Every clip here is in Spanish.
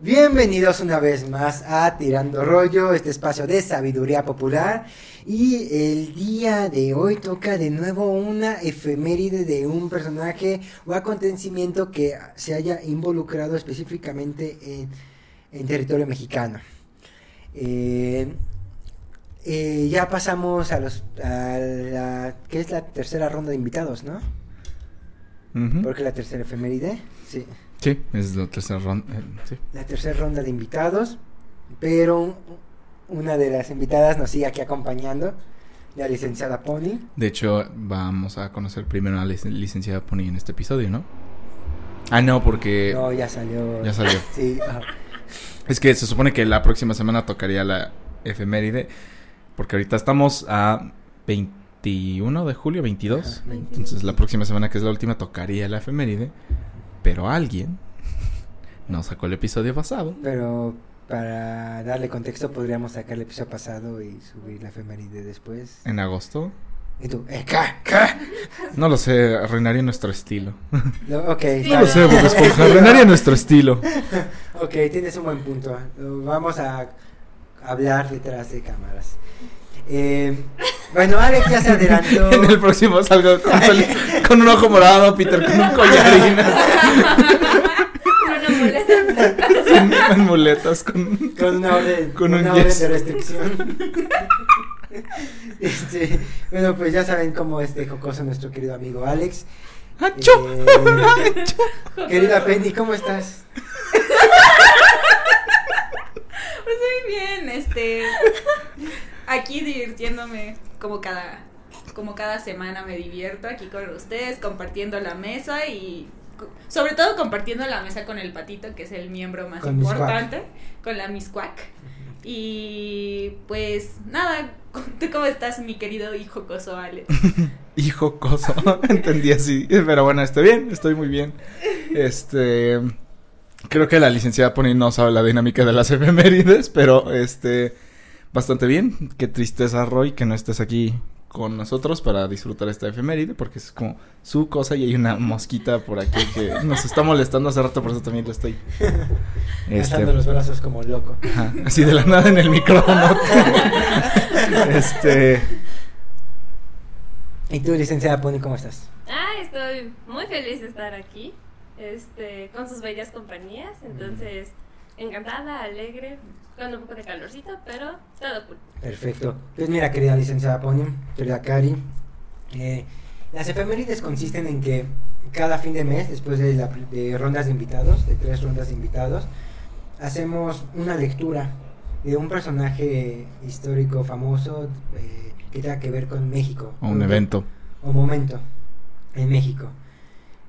Bienvenidos una vez más a Tirando Rollo, este espacio de sabiduría popular. Y el día de hoy toca de nuevo una efeméride de un personaje o acontecimiento que se haya involucrado específicamente en, en territorio mexicano. Eh, eh, ya pasamos a los a la que es la tercera ronda de invitados, ¿no? Porque la tercera efeméride, sí. Sí, es la tercera ronda. eh, sí. la tercera ronda de invitados, pero una de las invitadas nos sigue aquí acompañando, la licenciada Pony. De hecho, vamos a conocer primero a la lic- licenciada Pony en este episodio, ¿no? Ah, no, porque No, ya salió. ya salió. Sí. Es que se supone que la próxima semana tocaría la efeméride, porque ahorita estamos a 21 de julio, 22. Ajá, Entonces la próxima semana, que es la última, tocaría la efeméride, pero alguien no sacó el episodio pasado. Pero para darle contexto podríamos sacar el episodio pasado y subir la efeméride después. En agosto. Y tú, eh, ¿qué? ¿Qué? No lo sé, arruinaría nuestro estilo. No, ok, No está lo sé. Bob Esponja, arruinaría nuestro estilo. Ok, tienes un buen punto. Lo Vamos a hablar detrás de cámaras. Eh, bueno, Alex ya se adelantó. En el próximo salgo con, con un ojo morado, Peter con un collarín, Una muleta. en muletas, con... Con una orden, Con un una orden yes. de restricción. Este, bueno, pues ya saben cómo es de jocoso nuestro querido amigo Alex. ¡Achú! Eh, querida Penny, ¿cómo estás? Pues muy bien, este. Aquí divirtiéndome como cada. Como cada semana me divierto aquí con ustedes, compartiendo la mesa y. Sobre todo compartiendo la mesa con el patito, que es el miembro más Con importante, con la Miss Quack. Y pues nada, ¿tú cómo estás, mi querido hijo coso Alex? Hijo coso, entendí así. Pero bueno, estoy bien, estoy muy bien. Este. Creo que la licenciada Pony no sabe la dinámica de las efemérides, pero este. Bastante bien. Qué tristeza, Roy, que no estés aquí con nosotros para disfrutar esta efeméride, porque es como su cosa y hay una mosquita por aquí que nos está molestando hace rato, por eso también lo estoy. Este, los brazos como loco. Ajá, así de la nada en el micrófono. este. ¿Y tú, licenciada Pony, cómo estás? Ah, estoy muy feliz de estar aquí, este, con sus bellas compañías, entonces encantada, alegre, con un poco de calorcito, pero todo cool. Perfecto. Pues mira, querida licenciada Pony, querida Cari, eh, las efemérides consisten en que cada fin de mes, después de, la, de rondas de invitados, de tres rondas de invitados, hacemos una lectura de un personaje histórico famoso eh, que tenga que ver con México. O un evento. o momento en México.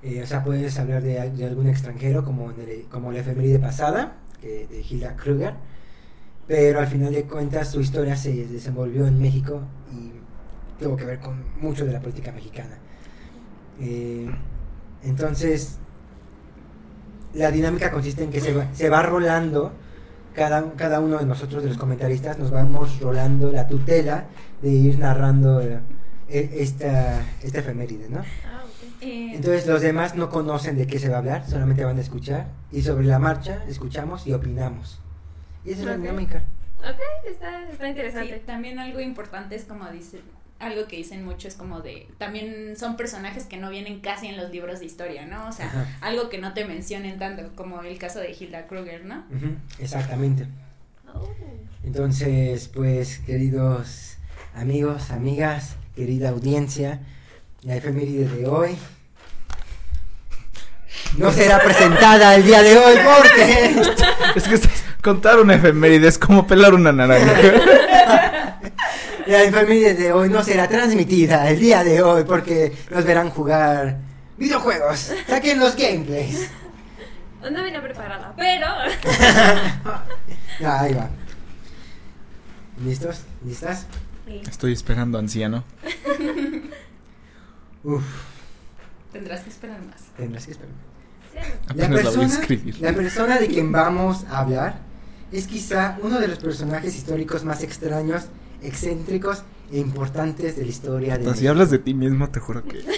Eh, o sea, puedes hablar de, de algún extranjero como, en el- como la efeméride pasada, que, de Hilda Kruger, pero al final de cuentas su historia se desenvolvió en México y tuvo que ver con mucho de la política mexicana. Eh, entonces, la dinámica consiste en que se va, se va rolando, cada, cada uno de nosotros, de los comentaristas, nos vamos rolando la tutela de ir narrando eh, e- esta, esta efeméride, ¿no? Ah. Eh, Entonces los demás no conocen de qué se va a hablar, solamente van a escuchar y sobre la marcha escuchamos y opinamos. Y esa es la dinámica. Ok, está, está Sí, interesante. también algo importante es como dicen, algo que dicen mucho es como de, también son personajes que no vienen casi en los libros de historia, ¿no? O sea, Ajá. algo que no te mencionen tanto, como el caso de Hilda Kruger, ¿no? Exactamente. Oh. Entonces, pues, queridos amigos, amigas, querida audiencia, la efeméride de hoy no será presentada el día de hoy porque Es que contar una efeméride es como pelar una naranja. la efeméride de hoy no será transmitida el día de hoy porque nos verán jugar videojuegos. Saquen los gameplays. No vine preparada, pero Ah, ahí va. ¿Listos? ¿Listas? Sí. Estoy esperando, anciano. Uf, Tendrás que esperar más. tendrás que esperar. Sí. La Apenas la voy a persona, la persona de quien vamos a hablar es quizá uno de los personajes históricos más extraños, excéntricos e importantes de la historia de Si México. hablas de ti mismo, te juro que.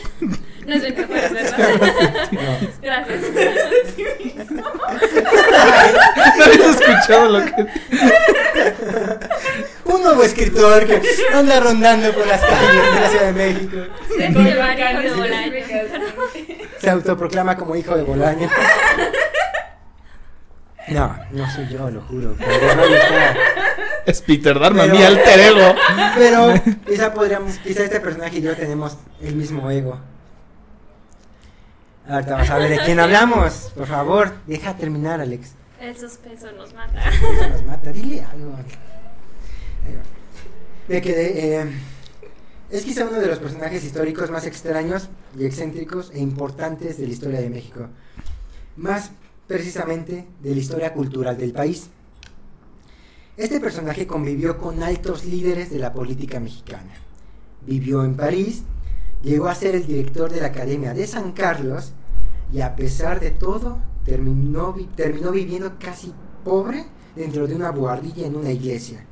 No es bien ¿verdad? No. Gracias. escuchado lo que... Un nuevo escritor que anda rondando por las calles de la Ciudad de México. Se. Se autoproclama como hijo de Bolaño. No, no soy yo, lo juro. Pero, no, está- Es Peter Darman, Pero- mi alter ego. pero quizá podríamos, quizá este personaje y yo tenemos el mismo ego. Ahorita vamos a ver de quién hablamos. Por favor, deja terminar, Alex. El suspenso nos mata. Eso nos mata, dile algo. De que eh, es quizá uno de los personajes históricos más extraños y excéntricos e importantes de la historia de México. Más precisamente de la historia cultural del país. Este personaje convivió con altos líderes de la política mexicana. Vivió en París, llegó a ser el director de la Academia de San Carlos y a pesar de todo terminó, terminó viviendo casi pobre dentro de una buhardilla en una iglesia.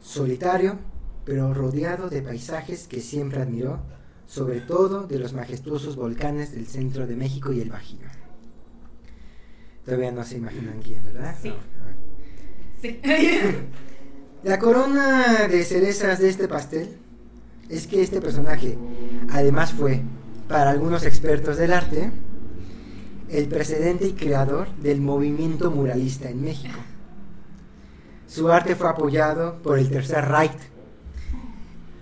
Solitario, pero rodeado de paisajes que siempre admiró, sobre todo de los majestuosos volcanes del centro de México y el Bajío. Todavía no se imaginan quién, ¿verdad? Sí. La corona de cerezas de este pastel es que este personaje además fue, para algunos expertos del arte, el precedente y creador del movimiento muralista en México. Su arte fue apoyado por el Tercer Reich,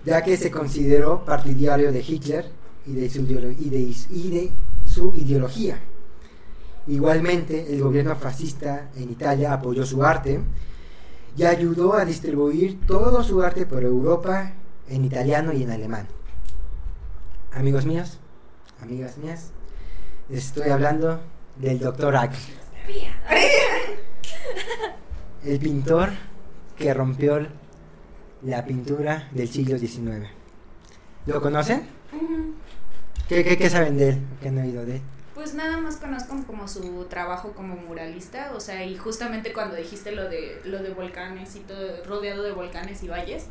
ya que se consideró partidario de Hitler y de su, ideolo- y de- y de su ideología. Igualmente, el gobierno fascista en Italia apoyó su arte y ayudó a distribuir todo su arte por Europa en italiano y en alemán. Amigos míos, amigas mías, les estoy hablando del doctor Ack, el pintor que rompió la pintura del siglo XIX. ¿Lo conocen? ¿Qué, qué, qué saben de él? ¿Qué han oído de él? Pues nada más conozco como su trabajo como muralista, o sea, y justamente cuando dijiste lo de lo de volcanes y todo, rodeado de volcanes y valles,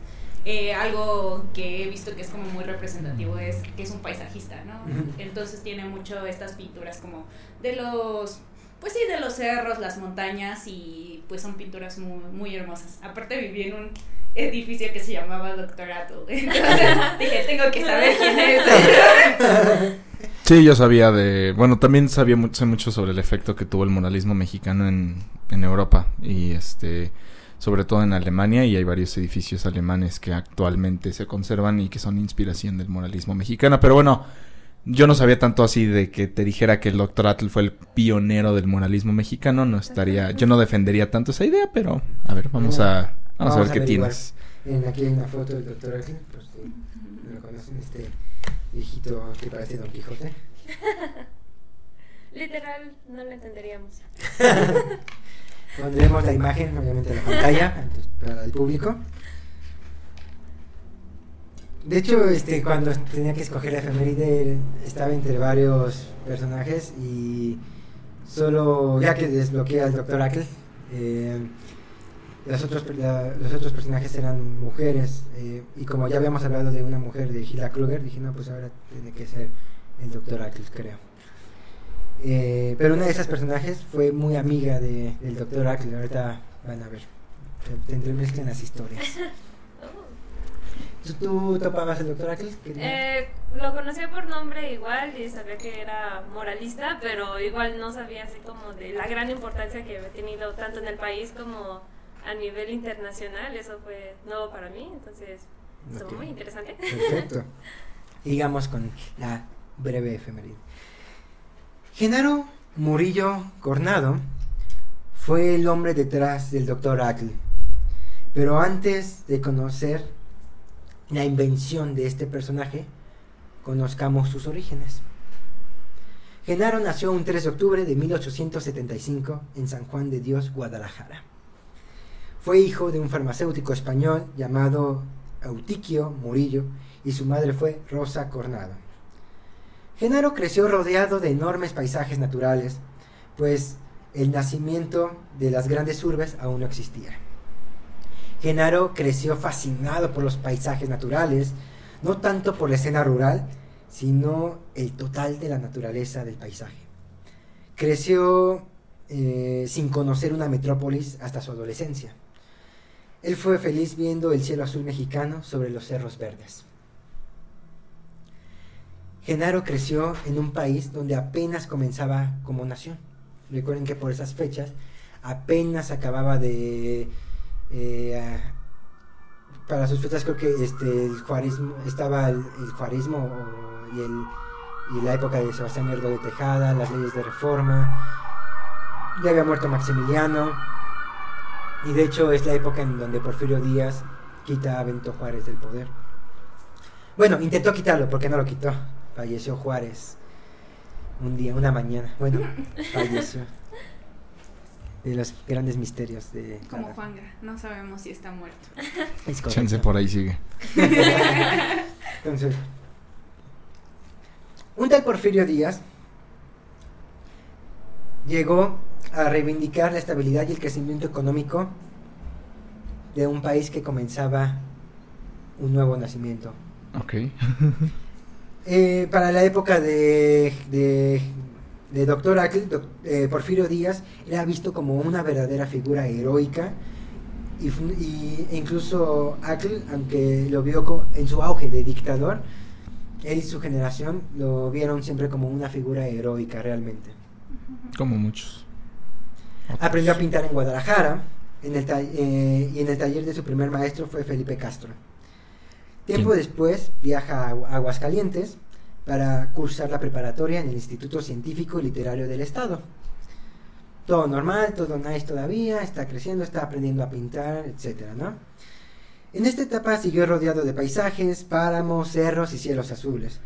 eh, algo que he visto que es como muy representativo es que es un paisajista, ¿no? Entonces tiene mucho estas pinturas como de los, pues sí, de los cerros, las montañas y pues son pinturas muy, muy hermosas. Aparte viví en un edificio que se llamaba Doctorato, entonces dije, tengo que saber quién es. Sí, yo sabía de... Bueno, también sabía mu- sé mucho sobre el efecto que tuvo el muralismo mexicano en, en Europa y este sobre todo en Alemania y hay varios edificios alemanes que actualmente se conservan y que son inspiración del muralismo mexicano. Pero bueno, yo no sabía tanto así de que te dijera que el Dr. Atl fue el pionero del muralismo mexicano. No estaría... Yo no defendería tanto esa idea, pero a ver, vamos a... Vamos, a ver qué tienes. En, aquí hay una foto del doctor Ackle, por si lo conocen, este viejito que parece Don Quijote. Literal, no lo entenderíamos. Pondremos la imagen, obviamente, en la pantalla para el público. De hecho, este, cuando tenía que escoger la efeméride, estaba entre varios personajes y solo, ya que desbloqueé al Dr. Ackle, eh, los, otros, la- los otros personajes eran mujeres. eh, y como ya habíamos hablado de una mujer de Hilda Kruger, dije, no, pues ahora tiene que ser el Dr. Ackle, creo. Eh, pero una de esas personajes fue muy amiga de, del Dr. Ackle. Ahorita van a ver. Te, entremezclan las historias. ¿Tú, topabas el Dr. Ackle? ¿Qué- Eh, lo conocía por nombre igual y sabía que era moralista, pero igual no sabía así como de la gran importancia que había tenido tanto en el país como a nivel internacional. Eso fue nuevo para mí, entonces estuvo muy interesante. Perfecto. Sigamos con la breve efeméride. Genaro Murillo Cornado fue el hombre detrás del Dr. Ackle. Pero antes de conocer la invención de este personaje, conozcamos sus orígenes. Genaro nació un 3 de octubre de 1875 en San Juan de Dios, Guadalajara. Fue hijo de un farmacéutico español llamado Eutiquio Murillo y su madre fue Rosa Cornado. Genaro creció rodeado de enormes paisajes naturales, pues el nacimiento de las grandes urbes aún no existía. Genaro creció fascinado por los paisajes naturales, no tanto por la escena rural, sino el total de la naturaleza del paisaje. Creció eh, sin conocer una metrópolis hasta su adolescencia. Él fue feliz viendo el cielo azul mexicano sobre los cerros verdes. Genaro creció en un país donde apenas comenzaba como nación. Recuerden que por esas fechas apenas acababa de... eh, para sus fechas creo que este, el juarismo, estaba el, juarismo y, el, y la época de Sebastián Lerdo de Tejada, las leyes de reforma. Ya había muerto Maximiliano. Y de hecho es la época en donde Porfirio Díaz quita a Benito Juárez del poder. Bueno, intentó quitarlo porque no lo quitó. Falleció Juárez un día, una mañana. Bueno, falleció. De los grandes misterios de... Como cada- Juanga, no sabemos si está muerto. Es. Chance por ahí sigue. Entonces, un tal Porfirio Díaz llegó a reivindicar la estabilidad y el crecimiento económico de un país que comenzaba un nuevo nacimiento. Ok. Eh, para la época de, de, de Dr. Ackle, doc- eh, Porfirio Díaz era visto como una verdadera figura heroica y, y- incluso Ackle, aunque lo vio co- en su auge de dictador, él y su generación lo vieron siempre como una figura heroica realmente. Como muchos. Aprendió a pintar en Guadalajara en el ta- eh, y en el taller de su primer maestro fue Felipe Castro. Tiempo ¿Quién? después viaja a Agu- Aguascalientes para cursar la preparatoria en el Instituto Científico y Literario del Estado. Todo normal, todo nice todavía, está creciendo, está aprendiendo a pintar, etcétera, ¿no? En esta etapa siguió rodeado de paisajes, páramos, cerros y cielos azules.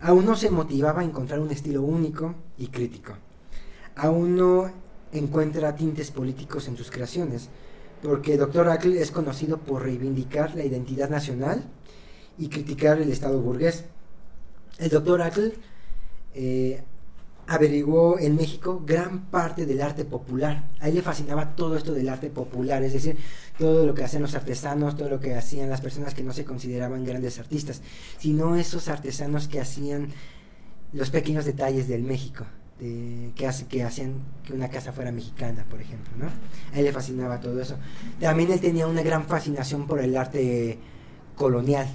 Aún no se motivaba a encontrar un estilo único y crítico. Aún no encuentra tintes políticos en sus creaciones, porque Dr. Ackle es conocido por reivindicar la identidad nacional y criticar el Estado burgués. El Dr. Ackle eh, averiguó en México gran parte del arte popular. A él le fascinaba todo esto del arte popular, es decir, todo lo que hacían los artesanos, todo lo que hacían las personas que no se consideraban grandes artistas, sino esos artesanos que hacían los pequeños detalles del México, de- que, hace, que hacían que una casa fuera mexicana, por ejemplo, ¿no? A él le fascinaba todo eso. También él tenía una gran fascinación por el arte colonial,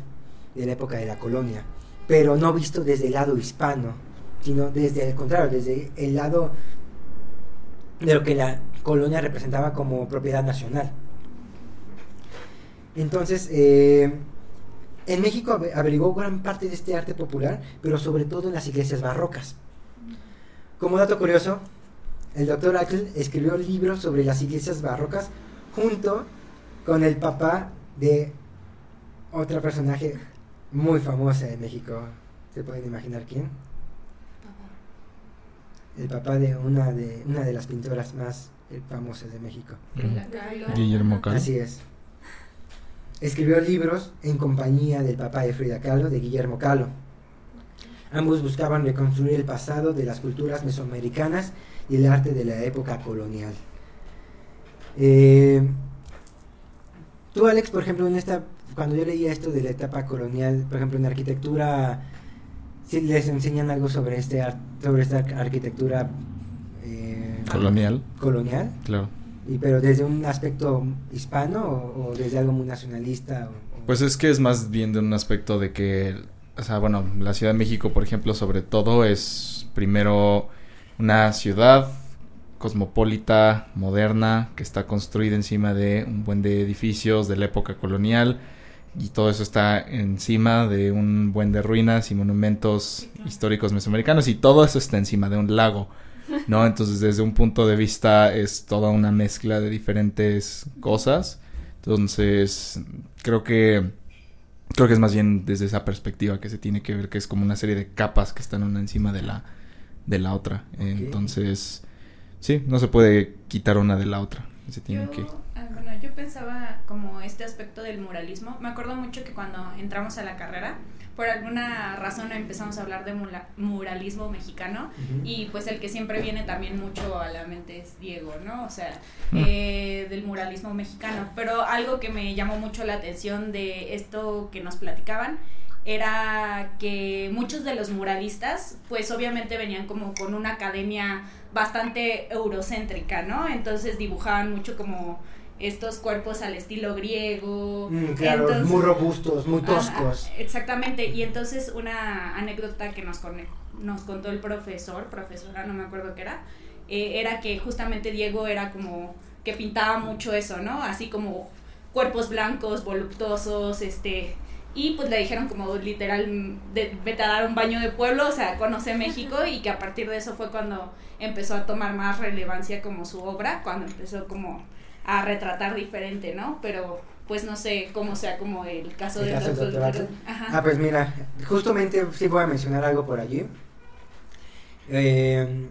de la época de la colonia, pero no visto desde el lado hispano, sino desde el contrario, desde el lado de lo que la colonia representaba como propiedad nacional. Entonces, eh, en México ave- averiguó gran parte de este arte popular, pero sobre todo en las iglesias barrocas. Como dato curioso, el doctor Ackle escribió libros sobre las iglesias barrocas junto con el papá de otra personaje muy famosa de México. ¿Se pueden imaginar quién? El papá de una de, una de las pintoras más eh, famosas de México. Guillermo Kahlo. Así es. Escribió libros en compañía del papá de Frida Kahlo, de Guillermo Kahlo. Ambos buscaban reconstruir el pasado de las culturas mesoamericanas y el arte de la época colonial. Eh, tú, Alex, por ejemplo, en esta, cuando yo leía esto de la etapa colonial, por ejemplo, en arquitectura, ¿sí les enseñan algo sobre este sobre esta ar- arquitectura eh, Colonial, colonial? claro. Y pero desde un aspecto hispano o, o desde algo muy nacionalista. o- o- Pues es que es más bien de un aspecto de que, o sea, bueno, la Ciudad de México, por ejemplo, sobre todo es primero una ciudad cosmopolita, moderna, que está construida encima de un buen de edificios de la época colonial y todo eso está encima de un buen de ruinas y monumentos históricos mesoamericanos y todo eso está encima de un lago. ¿no? Entonces, desde un punto de vista es toda una mezcla de diferentes cosas. Entonces, creo que creo que es más bien desde esa perspectiva que se tiene que ver que es como una serie de capas que están una encima de la de la otra. Entonces, sí, no se puede quitar una de la otra. Se tiene Yo, que ah, bueno, yo pensaba como este aspecto del muralismo. Me acuerdo mucho que cuando entramos a la carrera, por alguna razón empezamos a hablar de muralismo mexicano y pues el que siempre viene también mucho a la mente es Diego, ¿no? O sea, Mm. eh, del muralismo mexicano. Pero algo que me llamó mucho la atención de esto que nos platicaban era que muchos de los muralistas pues obviamente venían como con una academia bastante eurocéntrica, ¿no? Entonces dibujaban mucho como estos cuerpos al estilo griego. Mm, claro, Entonces- muy robustos, muy toscos. Exactamente, y entonces una anécdota que nos, con- nos contó el profesor, profesora, no me acuerdo qué era, eh, era que justamente Diego era como que pintaba mucho eso, ¿no? Así como cuerpos blancos, voluptuosos, este... Y pues le dijeron como literal, de, vete a dar un baño de pueblo, o sea, conoce México y que a partir de eso fue cuando empezó a tomar más relevancia como su obra, cuando empezó como a retratar diferente, ¿no? Pero pues no sé cómo sea como el caso El del caso. Ajá. Ah, pues mira, justamente sí voy a mencionar algo por allí. Eh,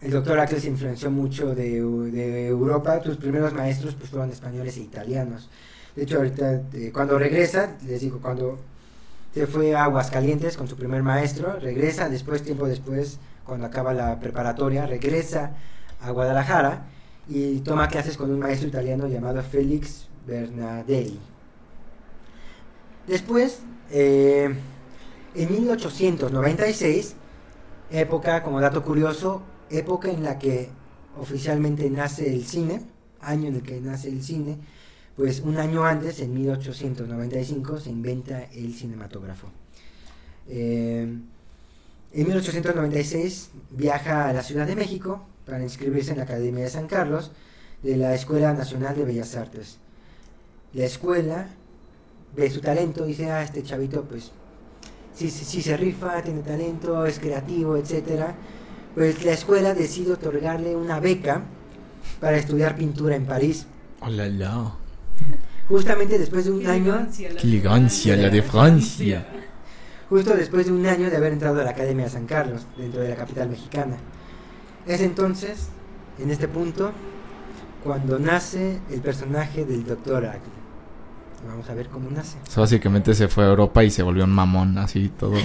el doctor Acle se influenció mucho de, de Europa. Tus primeros maestros pues, fueron españoles e italianos. De hecho, ahorita, eh, cuando regresa, les digo, cuando se fue a Aguascalientes con su primer maestro, regresa después, tiempo después, cuando acaba la preparatoria, regresa a Guadalajara y toma clases con un maestro italiano llamado Félix Bernadelli. Después, eh, en 1896, época, como dato curioso, época en la que oficialmente nace el cine, año en el que nace el cine, pues un año antes, en 1895, se inventa el cinematógrafo. Eh, en 1896 viaja a la Ciudad de México para inscribirse en la Academia de San Carlos de la Escuela Nacional de Bellas Artes. La escuela ve su talento y dice, ah, este chavito pues sí se rifa, tiene talento, es creativo, etcétera. Pues la escuela decide otorgarle una beca para estudiar pintura en París. Hola, la. Justamente después de un Qué año, elegancia, la Qué elegancia, la de Francia. Justo después de un año de haber entrado a la Academia de San Carlos, dentro de la capital mexicana. Es entonces, en este punto, cuando nace el personaje del Dr. Acle. Vamos a ver cómo nace. Básicamente se fue a Europa y se volvió un mamón, así todo.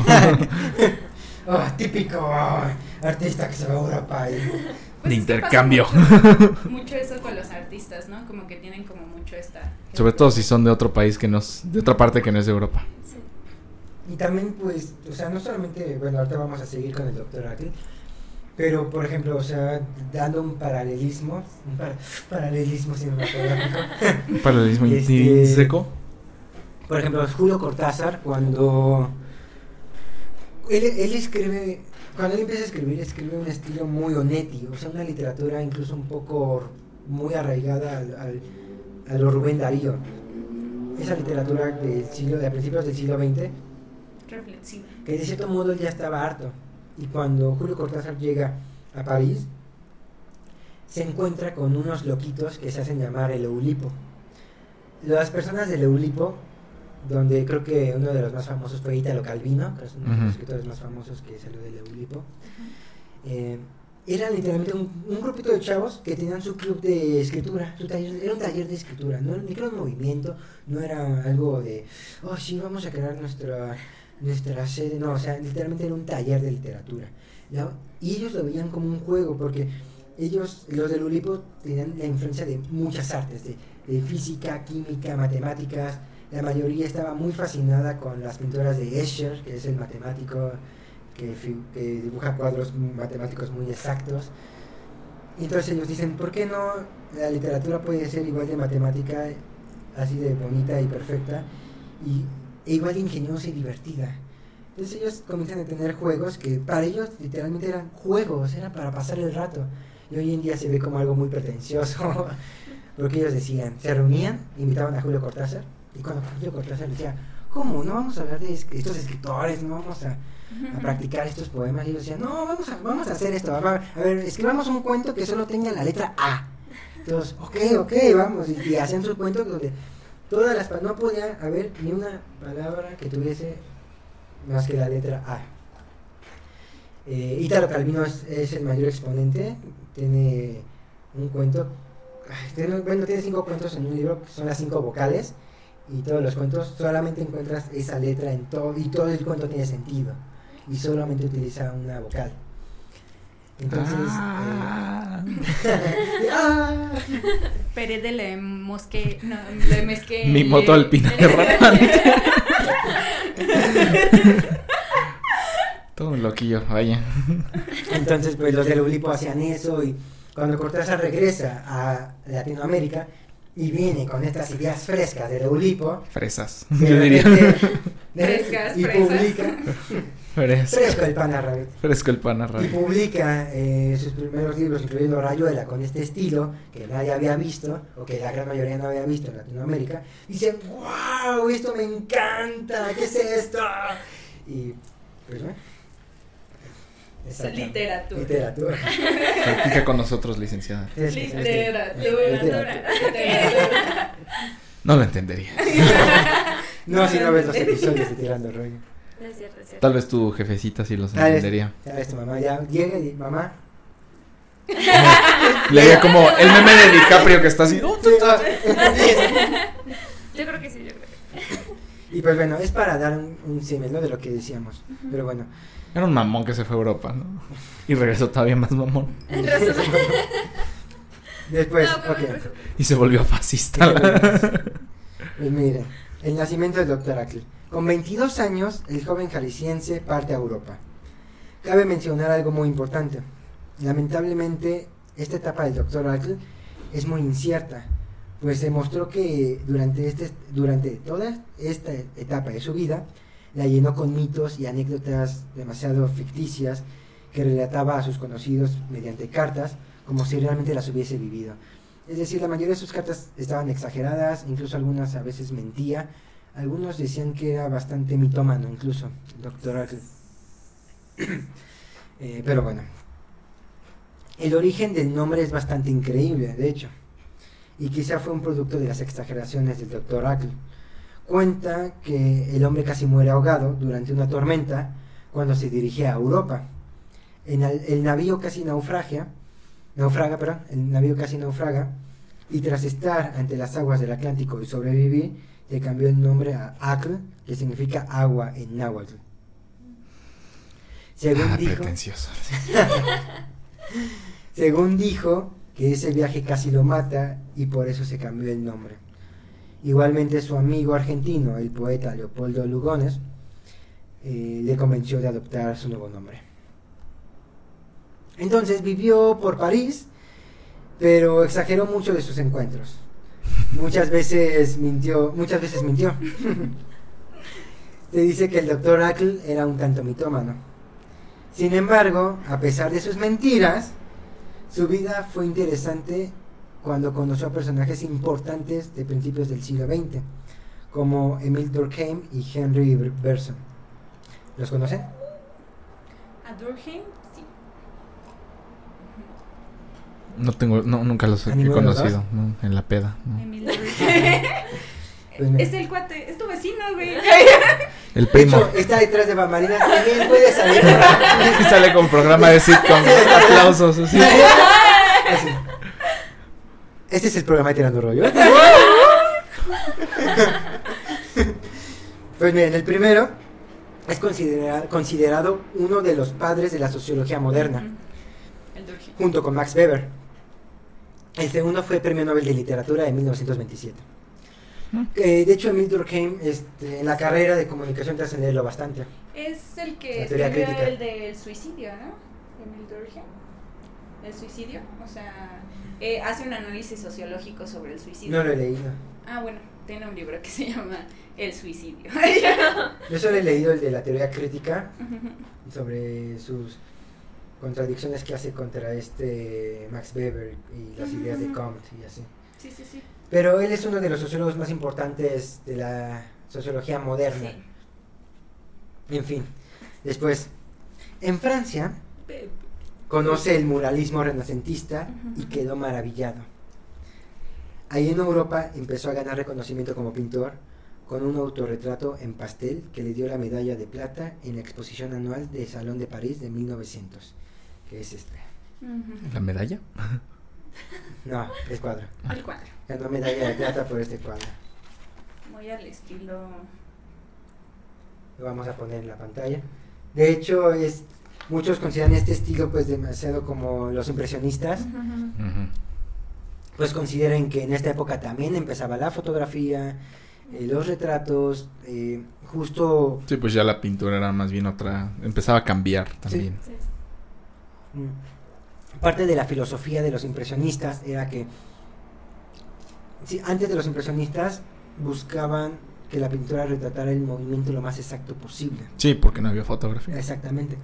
Oh, típico artista que se va a Europa y... Pues de intercambio. Mucho, mucho eso con los artistas, ¿no? Como que tienen como mucho esta. Sobre todo si son de otro país que no es, de otra parte que no es de Europa. Y también, pues, o sea, no solamente, bueno, ahorita vamos a seguir con el doctor Acle, pero, por ejemplo, o sea, dando un paralelismo, un par- paralelismo cinematográfico. Un paralelismo Este- intrínseco. Por ejemplo, Julio Cortázar, cuando él, él escribe, cuando él empieza a escribir, escribe un estilo muy onetti, o sea, una literatura incluso un poco muy arraigada al, al- a lo Rubén Darío. Esa literatura del siglo, de principios del siglo XX, Reflexiva. que de cierto modo él ya estaba harto. Y cuando Julio Cortázar llega a París, se encuentra con unos loquitos que se hacen llamar el Eulipo. Las personas del Eulipo, donde creo que uno de los más famosos fue Italo Calvino, que es uno de los escritores más famosos que salió del Eulipo, eh, eran literalmente un, un grupito de chavos que tenían su club de escritura, su taller, era un taller de escritura, no ni creo un movimiento, no era algo de, oh sí, vamos a crear nuestra, nuestra sede, no, o sea, literalmente era un taller de literatura. ¿no? Y ellos lo veían como un juego, porque ellos, los del Ulipo, tenían la influencia de muchas artes, de, física, química, matemáticas. La mayoría estaba muy fascinada con las pinturas de Escher, que es el matemático que, que dibuja cuadros matemáticos muy exactos. Y entonces ellos dicen, ¿por qué no la literatura puede ser igual de matemática, así de bonita y perfecta, y, e igual de ingeniosa y divertida? Entonces ellos comienzan a tener juegos que para ellos literalmente eran juegos, era para pasar el rato. Y hoy en día se ve como algo muy pretencioso, porque ellos decían, se reunían, invitaban a Julio Cortázar, y cuando Julio Cortázar decía, ¿cómo? No vamos a hablar de es- estos escritores, no vamos a, a practicar estos poemas. Y ellos decían, no, vamos a, vamos a hacer esto. A ver, escribamos un cuento que solo tenga la letra A. Entonces, ok, ok, vamos. Y, y hacían su cuento donde todas las no podía haber ni una palabra que tuviese más que la letra A. Eh, Calvino es, el mayor exponente. Tiene un cuento. tiene- bueno, tiene cinco cuentos en un libro, que son las cinco vocales. Y todos los cuentos solamente encuentras esa letra en todo. Y todo el cuento tiene sentido. Y solamente utiliza una vocal. Entonces. Ah. eh, ah. Pere de le mosque. No, le mesque. Mi moto alpina derrapante. Todo lo loquillo, vaya. Entonces, pues los del Ulipo hacían eso y cuando Cortázar regresa a Latinoamérica y viene con estas ideas frescas del Ulipo, Fresas. Yo diría. de- Frescas, y fresas. publica Fresco. fresco el pan rabbit. Fresco el pan a Y publica eh, sus primeros libros, incluyendo Rayuela, con este estilo que nadie había visto, o que la gran mayoría no había visto en Latinoamérica. Dicen, wow, esto me encanta, ¿qué es esto? Y, pues. Exacto. Literatura. Literatura. Practica con nosotros, licenciada. Literatura. Literatura. No lo entendería. No, si no ves los episodios de Tirando Rollo. No es cierto, es cierto. Tal vez tu jefecita sí los Tal vez- entendería. Ya ves, tu mamá ya llega y mamá. Leía como el meme de DiCaprio que está así. "Oh, Sí, ah. Yo creo que sí, yo creo que Y pues bueno, es para dar un, un símil, ¿no? De lo que decíamos. Pero bueno. Era un mamón que se fue a Europa, ¿no? Y regresó todavía más mamón. Después, No, ok. Y se volvió fascista. Pues miren, el nacimiento del Dr. Ackle. Con 22 años, el joven jalisciense parte a Europa. Cabe mencionar algo muy importante. Lamentablemente, esta etapa del Dr. Ackle es muy incierta, pues se mostró que durante, este, durante toda esta etapa de su vida, la llenó con mitos y anécdotas demasiado ficticias que relataba a sus conocidos mediante cartas, como si realmente las hubiese vivido. Es decir, la mayoría de sus cartas estaban exageradas, incluso algunas a veces mentía. Algunos decían que era bastante mitómano, incluso, el Dr. Ackle. Eh, pero bueno. El origen del nombre es bastante increíble, de hecho. Y quizá fue un producto de las exageraciones del Dr. Ackle. Cuenta que el hombre casi muere ahogado durante una tormenta cuando se dirigía a Europa. En el, el navío casi naufragia, naufraga, perdón, el navío casi naufraga, y tras estar ante las aguas del Atlántico y sobrevivir, le cambió el nombre a Acl, que significa agua en náhuatl. Según Ah, dijo, pretencioso. según dijo que ese viaje casi lo mata y por eso se cambió el nombre. Igualmente su amigo argentino, el poeta Leopoldo Lugones, eh, le convenció de adoptar su nuevo nombre. Entonces vivió por París, pero exageró mucho de sus encuentros. Muchas veces mintió, muchas veces mintió. Se dice que el doctor Ackle era un tanto mitómano. Sin embargo, a pesar de sus mentiras, su vida fue interesante cuando conoció a personajes importantes de principios del siglo XX, como Emile Durkheim y Henry Bergson. ¿Los conocen? A Durkheim, sí. No tengo, no, nunca los ¿A he conocido. no, en la peda. no. Es el cuate, es tu vecino, güey. El De primo. hecho, está detrás de bambalinas, también puede salir. Y sale con programa de sitcom. Aplausos. así. Así. Este es el programa de Tirando Rollo. Pues miren, el primero es considera- considerado uno de los padres de la sociología moderna, El Durkheim. junto con Max Weber. El segundo fue Premio Nobel de Literatura en 1927. Eh, de hecho, Emile Durkheim este, en la carrera de comunicación te hacen leerlo bastante. Es el que escribió el del suicidio, ¿no? Emil Durkheim. El suicidio, o sea, eh, hace un análisis sociológico sobre el suicidio. No lo he leído. Ah, bueno, tiene un libro que se llama El suicidio. Yo solo he leído el de la teoría crítica sobre sus contradicciones que hace contra este Max Weber y las ideas de. Comte y así. sí, sí, sí. Pero él es uno de los sociólogos más importantes de la sociología moderna. Sí. En fin, después, en Francia conoce el muralismo renacentista y quedó maravillado. Ahí en Europa empezó a ganar reconocimiento como pintor con un autorretrato en pastel que le dio la medalla de plata en la exposición anual de Salón de París de 1900, que es este. ¿La medalla? No, es cuadro. El cuadro. Ganó medalla de plata por este cuadro. Muy al estilo. Lo vamos a poner en la pantalla. De hecho, es muchos consideran este estilo pues demasiado como los impresionistas. Pues consideran que en esta época también empezaba la fotografía, eh, los retratos, eh, justo Sí, pues ya la pintura era más bien otra. Empezaba a cambiar también. Sí. mm, parte de la filosofía de los impresionistas era que sí, antes de los impresionistas buscaban que la pintura retratara el movimiento lo más exacto posible. Sí, porque no había fotografía. Exactamente.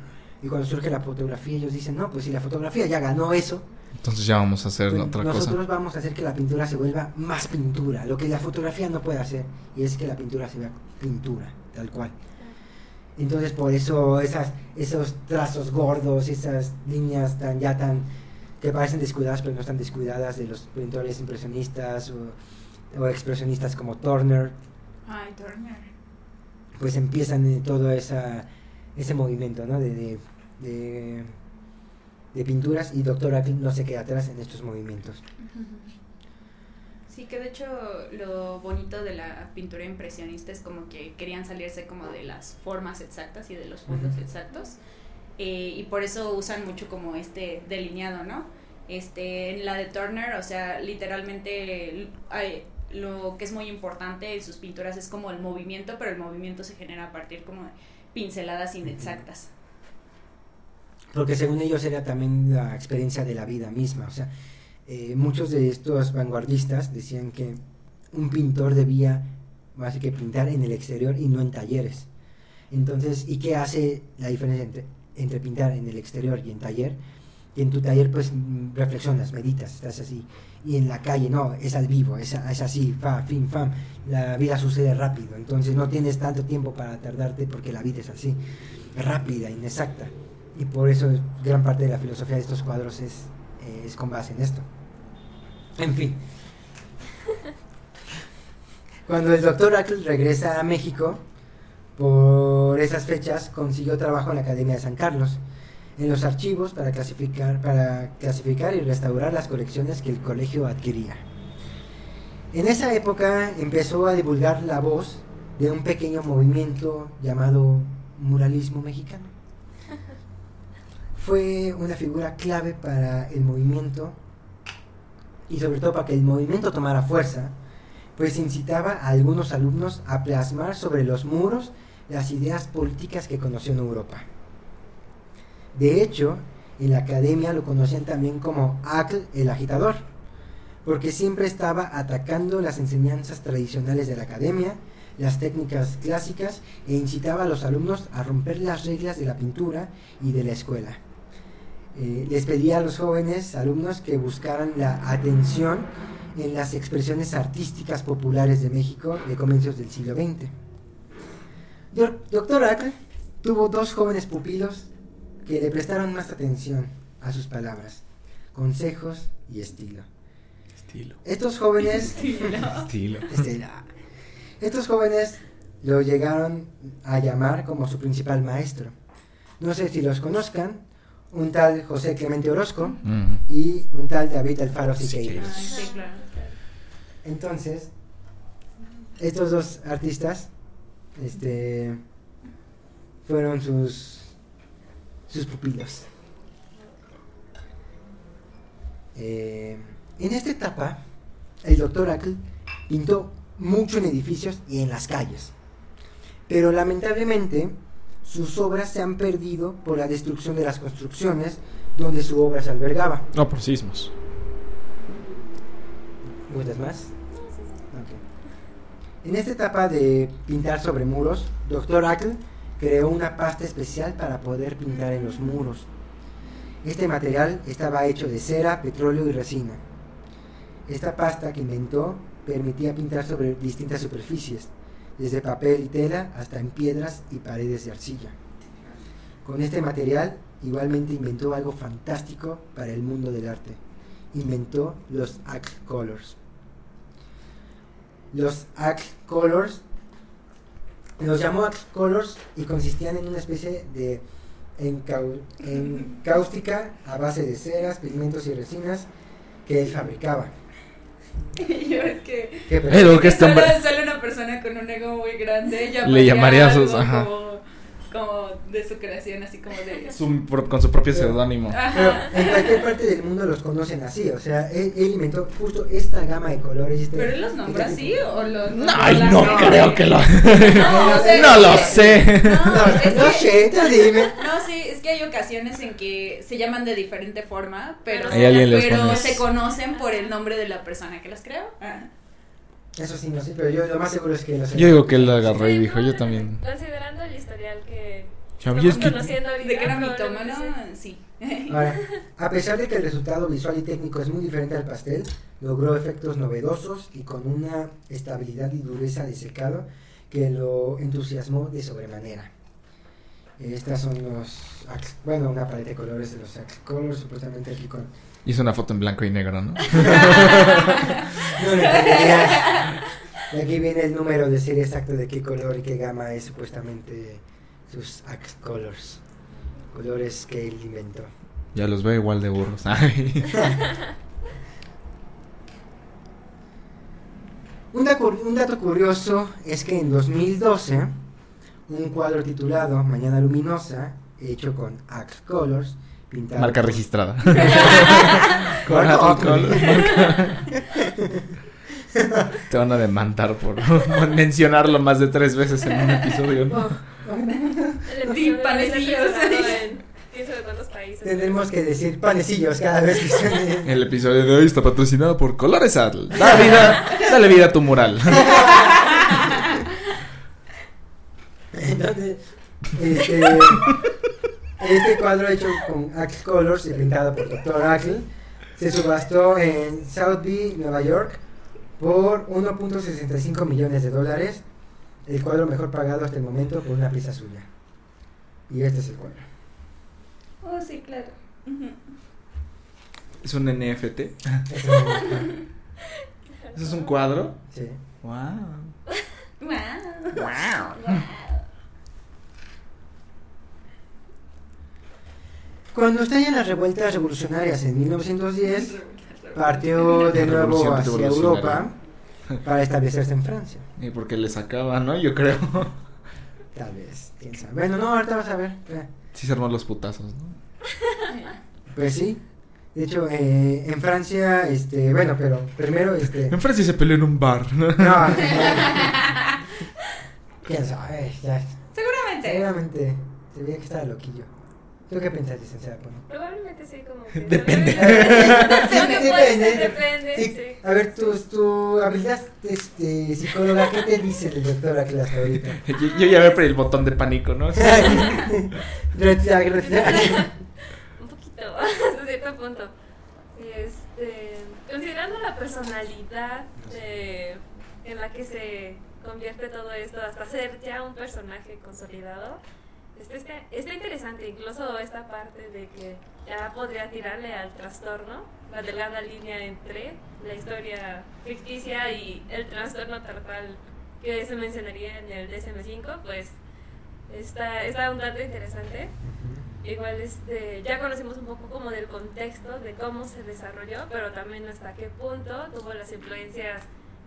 Y cuando surge la fotografía, ellos dicen, no, pues si la fotografía ya ganó eso, Entonces ya vamos a hacer pues otra nosotros cosa. vamos a hacer que la pintura se vuelva más pintura, lo que la fotografía no puede hacer, y es que la pintura se vea pintura, tal cual. Entonces por eso esas, esos trazos gordos, esas líneas tan ya tan que parecen descuidadas pero no están descuidadas de los pintores impresionistas o, o expresionistas como Turner, Ay, Turner. pues empiezan eh, todo esa, ese movimiento ¿no? de, de, de, de pinturas y Doctor Ackle no se queda atrás en estos movimientos. Sí, que de hecho lo bonito de la pintura impresionista es como que querían salirse como de las formas exactas y de los fondos exactos. eh, y por eso usan mucho como este delineado, ¿no? Este, en la de Turner, o sea, literalmente hay- lo que es muy importante en sus pinturas es como el movimiento, pero el movimiento se genera a partir como de pinceladas inexactas. Porque según ellos era también la experiencia de la vida misma. O sea, eh, muchos de estos vanguardistas decían que un pintor debía más que pintar en el exterior y no en talleres. Entonces, ¿y qué hace la diferencia entre, entre pintar en el exterior y en taller? Y en tu taller pues reflexionas, meditas, estás así. Y en la calle no, es al vivo, es, es así, fa, fin, fam. La vida sucede rápido, entonces no tienes tanto tiempo para tardarte porque la vida es así, rápida, inexacta. Y por eso es- gran parte de la filosofía de estos cuadros es, eh, es con base en esto. En fin. Cuando el doctor Ackle regresa a México, por esas fechas consiguió trabajo en la Academia de San Carlos, en los archivos para clasificar, para clasificar y restaurar las colecciones que el colegio adquiría. En esa época empezó a divulgar la voz de un pequeño movimiento llamado muralismo mexicano. Fue una figura clave para el movimiento y sobre todo para que el movimiento tomara fuerza, pues incitaba a algunos alumnos a plasmar sobre los muros las ideas políticas que conoció en Europa. De hecho, en la academia lo conocían también como Ackle el agitador, porque siempre estaba atacando las enseñanzas tradicionales de la academia, las técnicas clásicas e incitaba a los alumnos a romper las reglas de la pintura y de la escuela. Eh, les pedía a los jóvenes alumnos que buscaran la atención en las expresiones artísticas populares de México de comienzos del siglo XX. Doc- Doctor Ackle tuvo dos jóvenes pupilos que le prestaron más atención a sus palabras, consejos y estilo. Estilo. Estos jóvenes Estilo. este, estos jóvenes lo llegaron a llamar como su principal maestro. No sé si los conozcan, un tal José Clemente Orozco y un tal David Alfaro Siqueiros. Sí, claro. Entonces, estos dos artistas este, fueron sus, sus pupilos. Eh, en esta etapa, el doctor Ackle pintó mucho en edificios y en las calles. Pero lamentablemente, sus obras se han perdido por la destrucción de las construcciones donde su obra se albergaba. No, por sismos. ¿Gustas más? Ok. En esta etapa de pintar sobre muros, Dr. Ackle creó una pasta especial para poder pintar en los muros. Este material estaba hecho de cera, petróleo y resina. Esta pasta que inventó permitía pintar sobre distintas superficies, desde papel y tela hasta en piedras y paredes de arcilla. Con este material igualmente inventó algo fantástico para el mundo del arte. Inventó los Ackle Colors. Los Ackle Colors los llamó Ackle Colors y consistían en una especie de encáustica a base de ceras, pigmentos y resinas que él fabricaba. Yo es que ¿Qué Pero que solo, solo una persona con un ego muy grande Le llamaría a sus- ajá. Como, como de su creación, así como de... Su con su propio seudónimo. En cualquier parte del mundo los conocen así, o sea, él, él inventó justo esta gama de colores. Este, ¿Pero él los nombra este así o los No, ay, no creo que lo. No, o sea, No lo es que- sé. No, No, sé, tú dime. No, sí, es que hay ocasiones en que se llaman de diferente forma, pero, pero se conocen por el nombre de la persona que los creó. Ah. Eso sí, no sé, pero yo lo más seguro es que lo sé. Yo digo que él lo agarró y dijo, no, yo también. Considerando el historial que ¿Sabías estamos que- conociendo ahorita. De que era mitómano, sí. sí. Ahora, a pesar de que el resultado visual y técnico es muy diferente al pastel, logró efectos novedosos y con una estabilidad y dureza de secado que lo entusiasmó de sobremanera. Estas son los, bueno, una paleta de colores de los Axe Colors, supuestamente aquí con... Hizo una foto en blanco y negro, ¿no? No entendería. Y aquí viene el número de serie exacto de qué color y qué gama es supuestamente sus Axe Colors. Colores que él inventó. Ya los veo igual de burros. Un, da- un dato curioso es que en 2012, un cuadro titulado Mañana Luminosa, hecho con Axe Colors, pintado Marca registrada. Te van a demandar por mencionarlo más de tres veces en un episodio. países. Tenemos que decir panecillos cada vez que suene. El episodio de hoy está patrocinado por Colores Adl. Dale vida, dale vida a tu mural. Entonces, este, este cuadro hecho con Axe Colors y pintado por Dr. Axe se subastó en Southby, Nueva York, por 1.65 millones de dólares. El cuadro mejor pagado hasta el momento por una pieza suya. Y este es el cuadro. Oh, sí, claro. ¿Es un NFT? ¿Eso es un cuadro? sí. Wow. Wow. Cuando estallan las revueltas revolucionarias en 1910, partió de nuevo hacia. Europa para establecerse en Francia. Y porque le sacaba, ¿no? Yo creo. Tal vez, quién sabe. Bueno, no, ahorita vas a ver. Sí se armó los putazos, ¿no? Pues sí. De hecho, eh, en Francia, este, bueno, pero primero, este, En Francia se peleó en un bar, ¿no? no, quién sabe, ya, Seguramente. seguramente se veía que estaba loquillo. ¿Tú qué piensas, licenciada Pony? Probablemente sí, como que. Depende. Depende. depende. Sí, Sí. A ver, tu, tu habilidad este, psicóloga, ¿qué te dice el doctor Aquila hasta ahorita? Yo, yo ya veo por el botón de pánico, ¿no? Red flag. Un poquito, hasta cierto punto. Este, considerando la personalidad de- en la que se convierte todo esto hasta ser ya un personaje consolidado, este, está, está interesante incluso esta parte de que ya podría tirarle al trastorno, la delgada línea entre la historia ficticia y el trastorno tal cual que se mencionaría en el DSM-5, pues está, está un dato interesante. Igual este, ya conocimos un poco como del contexto de cómo se desarrolló, pero también hasta qué punto tuvo las influencias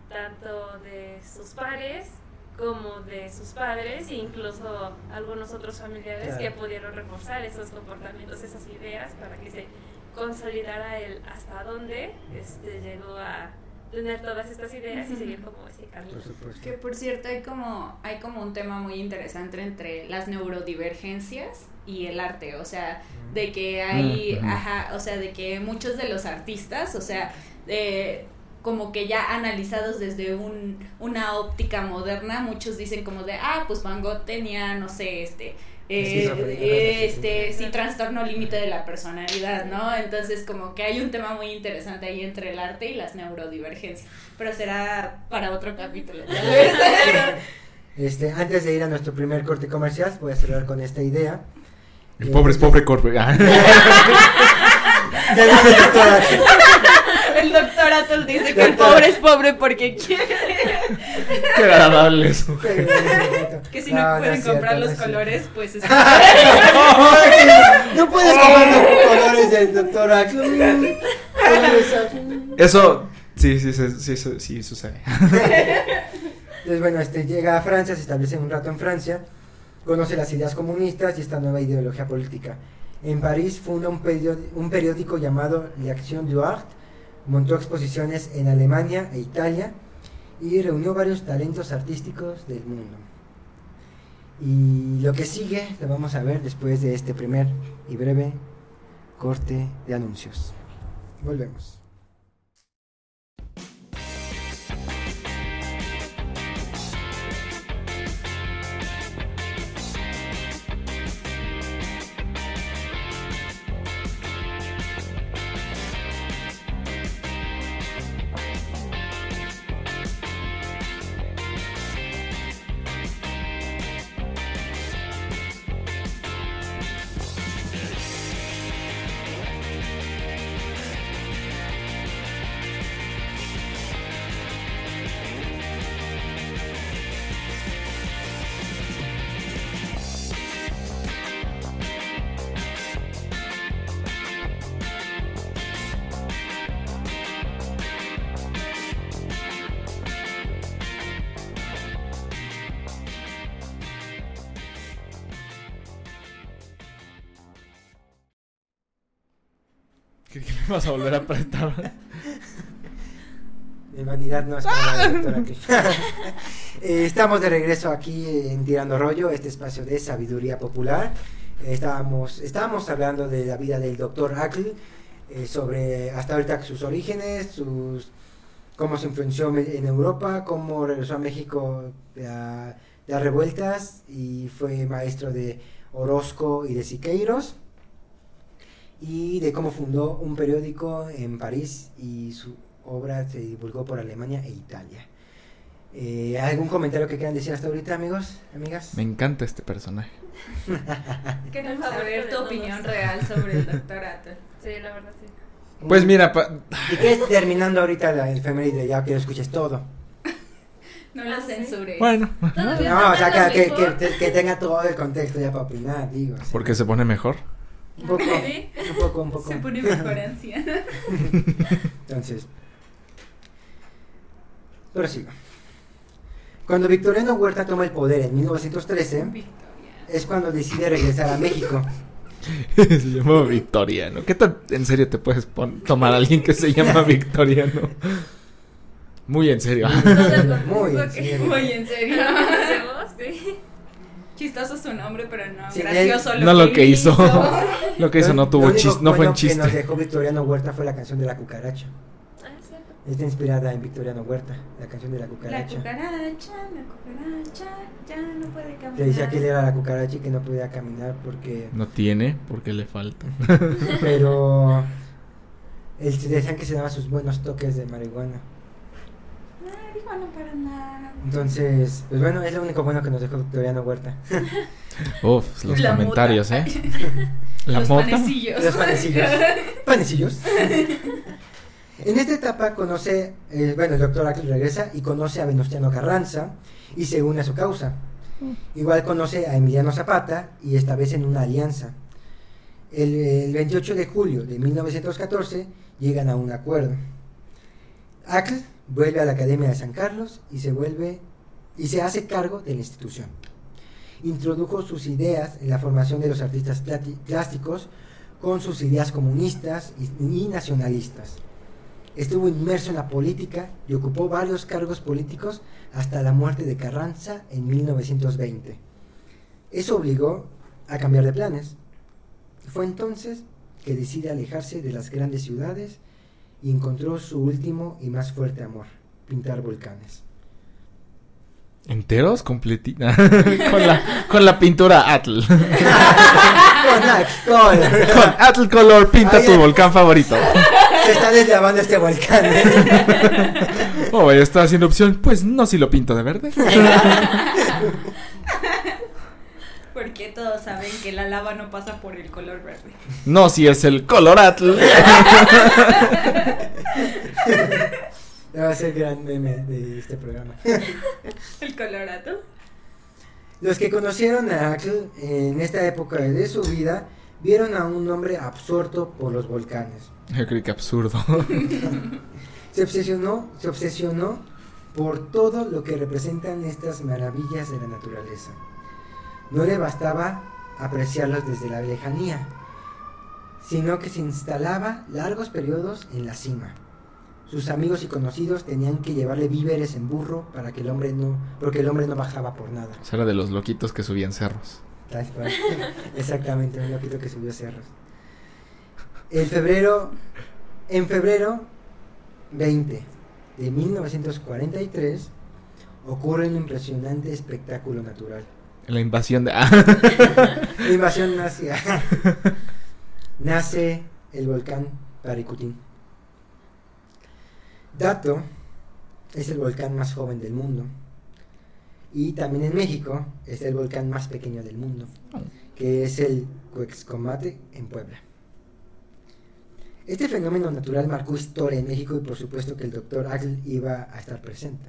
tanto de sus pares como de sus padres e incluso algunos otros familiares Claro. que pudieron reforzar esos comportamientos, esas ideas para que se consolidara el hasta dónde este, llegó a tener todas estas ideas y seguir como ese camino. Por supuesto. Que por cierto hay como hay como un tema muy interesante entre las neurodivergencias y el arte, o sea, de que hay, Mm, ajá, o sea, de que muchos de los artistas, o sea, eh, como que ya analizados desde un, una óptica moderna, muchos dicen como de, ah, pues Van Gogh tenía, no sé, este, eh, eh, este, sí, trastorno límite de la personalidad, ¿no? Entonces como que hay un tema muy interesante ahí entre el arte y las neurodivergencias, pero será para otro capítulo. Este, antes de ir a nuestro primer corte comercial, voy a cerrar con esta idea. El pobre es pobre corpo. El doctor Atul dice que el pobre es pobre porque quiere. Qué agradable eso. Que si no, es pueden cierto, comprar no los es colores, pues es... No puedes comprar los colores del doctor Axel. Eso, sí, sí, sí, sí, sí, sí sucede. Entonces, bueno, este, llega a Francia, se establece un rato en Francia. Conoce las ideas comunistas y esta nueva ideología política. En París funda un, periódico, un periódico llamado L'Action du Art, montó exposiciones en Alemania e Italia y reunió varios talentos artísticos del mundo. Y lo que sigue lo vamos a ver después de este primer y breve corte de anuncios. Volvemos. Vas a volver a apretar? Mi vanidad no es la Cli. Eh, Estamos de regreso aquí en Tirando Rollo, este espacio de sabiduría popular. Eh, Estábamos, estábamos hablando de la vida del doctor Ackle, eh, sobre hasta ahorita sus orígenes, sus cómo se influenció en Europa, cómo regresó a México de, de las revueltas y fue maestro de Orozco y de Siqueiros y de cómo fundó un periódico en París y su obra se divulgó por Alemania e Italia. Eh, ¿Algún comentario que quieran decir hasta ahorita, amigos, amigas? Me encanta este personaje. Queremos saber tu opinión real sobre el doctorato. Sí, la verdad sí. Pues mira, pa- ¿Y qué es terminando ahorita la efeméride? Ya que lo escuches todo. No lo Ah, censures. bueno, No, o sea, que, que, que- que tenga todo el contexto ya para opinar, digo. porque se pone mejor. Un poco, Sí. un poco, un poco. Se pone mejor anciana. Entonces, prosigo. Cuando Victoriano Huerta toma el poder en 1913, Victoria. es cuando decide regresar a México. se llama Victoriano. ¿Qué tan en serio te puedes pon- tomar a alguien que se llama Victoriano? Muy en serio. Muy en serio. Muy en serio. Sí. Chistoso su nombre, pero no. Sí, gracioso No lo que hizo. hizo. Lo que hizo no Lo tuvo chiste, no fue bueno un que nos chiste. dejó Victoriano Huerta fue la canción de la cucaracha. Ah, es cierto. Está inspirada en Victoriano Huerta, la canción de la La cucaracha. cucaracha, la cucaracha, ya no puede caminar. Te decía que él era la cucaracha y que no podía caminar porque... No tiene, porque le falta. Pero... Él se decían que se daba sus buenos toques de marihuana. Ah, digo, no para nada. Entonces, pues bueno, es lo único bueno que nos dejó Victoriano Huerta. Uf, los La comentarios, mota. ¿eh? La Los mota. panecillos. Los panecillos. Panecillos. En esta etapa conoce, eh, bueno, el doctor Ackle regresa y conoce a Venustiano Carranza y se une a su causa. Igual conoce a Emiliano Zapata y esta vez en una alianza. El, el 28 de julio de 1914 llegan a un acuerdo. Ackle vuelve a la Academia de San Carlos y se vuelve y se hace cargo de la institución. Introdujo sus ideas en la formación de los artistas plásticos con sus ideas comunistas y, y nacionalistas. Estuvo inmerso en la política y ocupó varios cargos políticos hasta la muerte de Carranza en 1920. Eso obligó a cambiar de planes. Fue entonces que decide alejarse de las grandes ciudades y encontró su último y más fuerte amor, pintar volcanes. ¿Enteros? Completita. con, la, con la pintura Atl. Con alcohol. con Atl Color pinta tu volcán favorito. Se está deslavando este volcán. ¿eh? Oh, está haciendo opción. Pues no si lo pinto de verde. Porque todos saben que la lava no pasa por el color verde. No si es el color Atl. Va a ser gran meme de este programa. El colorato. Los que conocieron a Axel en esta época de su vida vieron a un hombre absorto por los volcanes. Yo creo que absurdo. Se obsesionó, se obsesionó por todo lo que representan estas maravillas de la naturaleza. No le bastaba apreciarlos desde la lejanía, sino que se instalaba largos periodos en la cima. Sus amigos y conocidos tenían que llevarle víveres en burro para que el hombre no, porque el hombre no bajaba por nada. O era de los loquitos que subían cerros. Exactamente, un loquito que subió cerros. En febrero, en febrero 20 de 1943 ocurre un impresionante espectáculo natural. La invasión de... La invasión nazi. Nace el volcán Paricutín. Dato es el volcán más joven del mundo. Y también en México es el volcán más pequeño del mundo, que es el Cuexcomate en Puebla. Este fenómeno natural marcó historia en México y por supuesto que el doctor Axel iba a estar presente.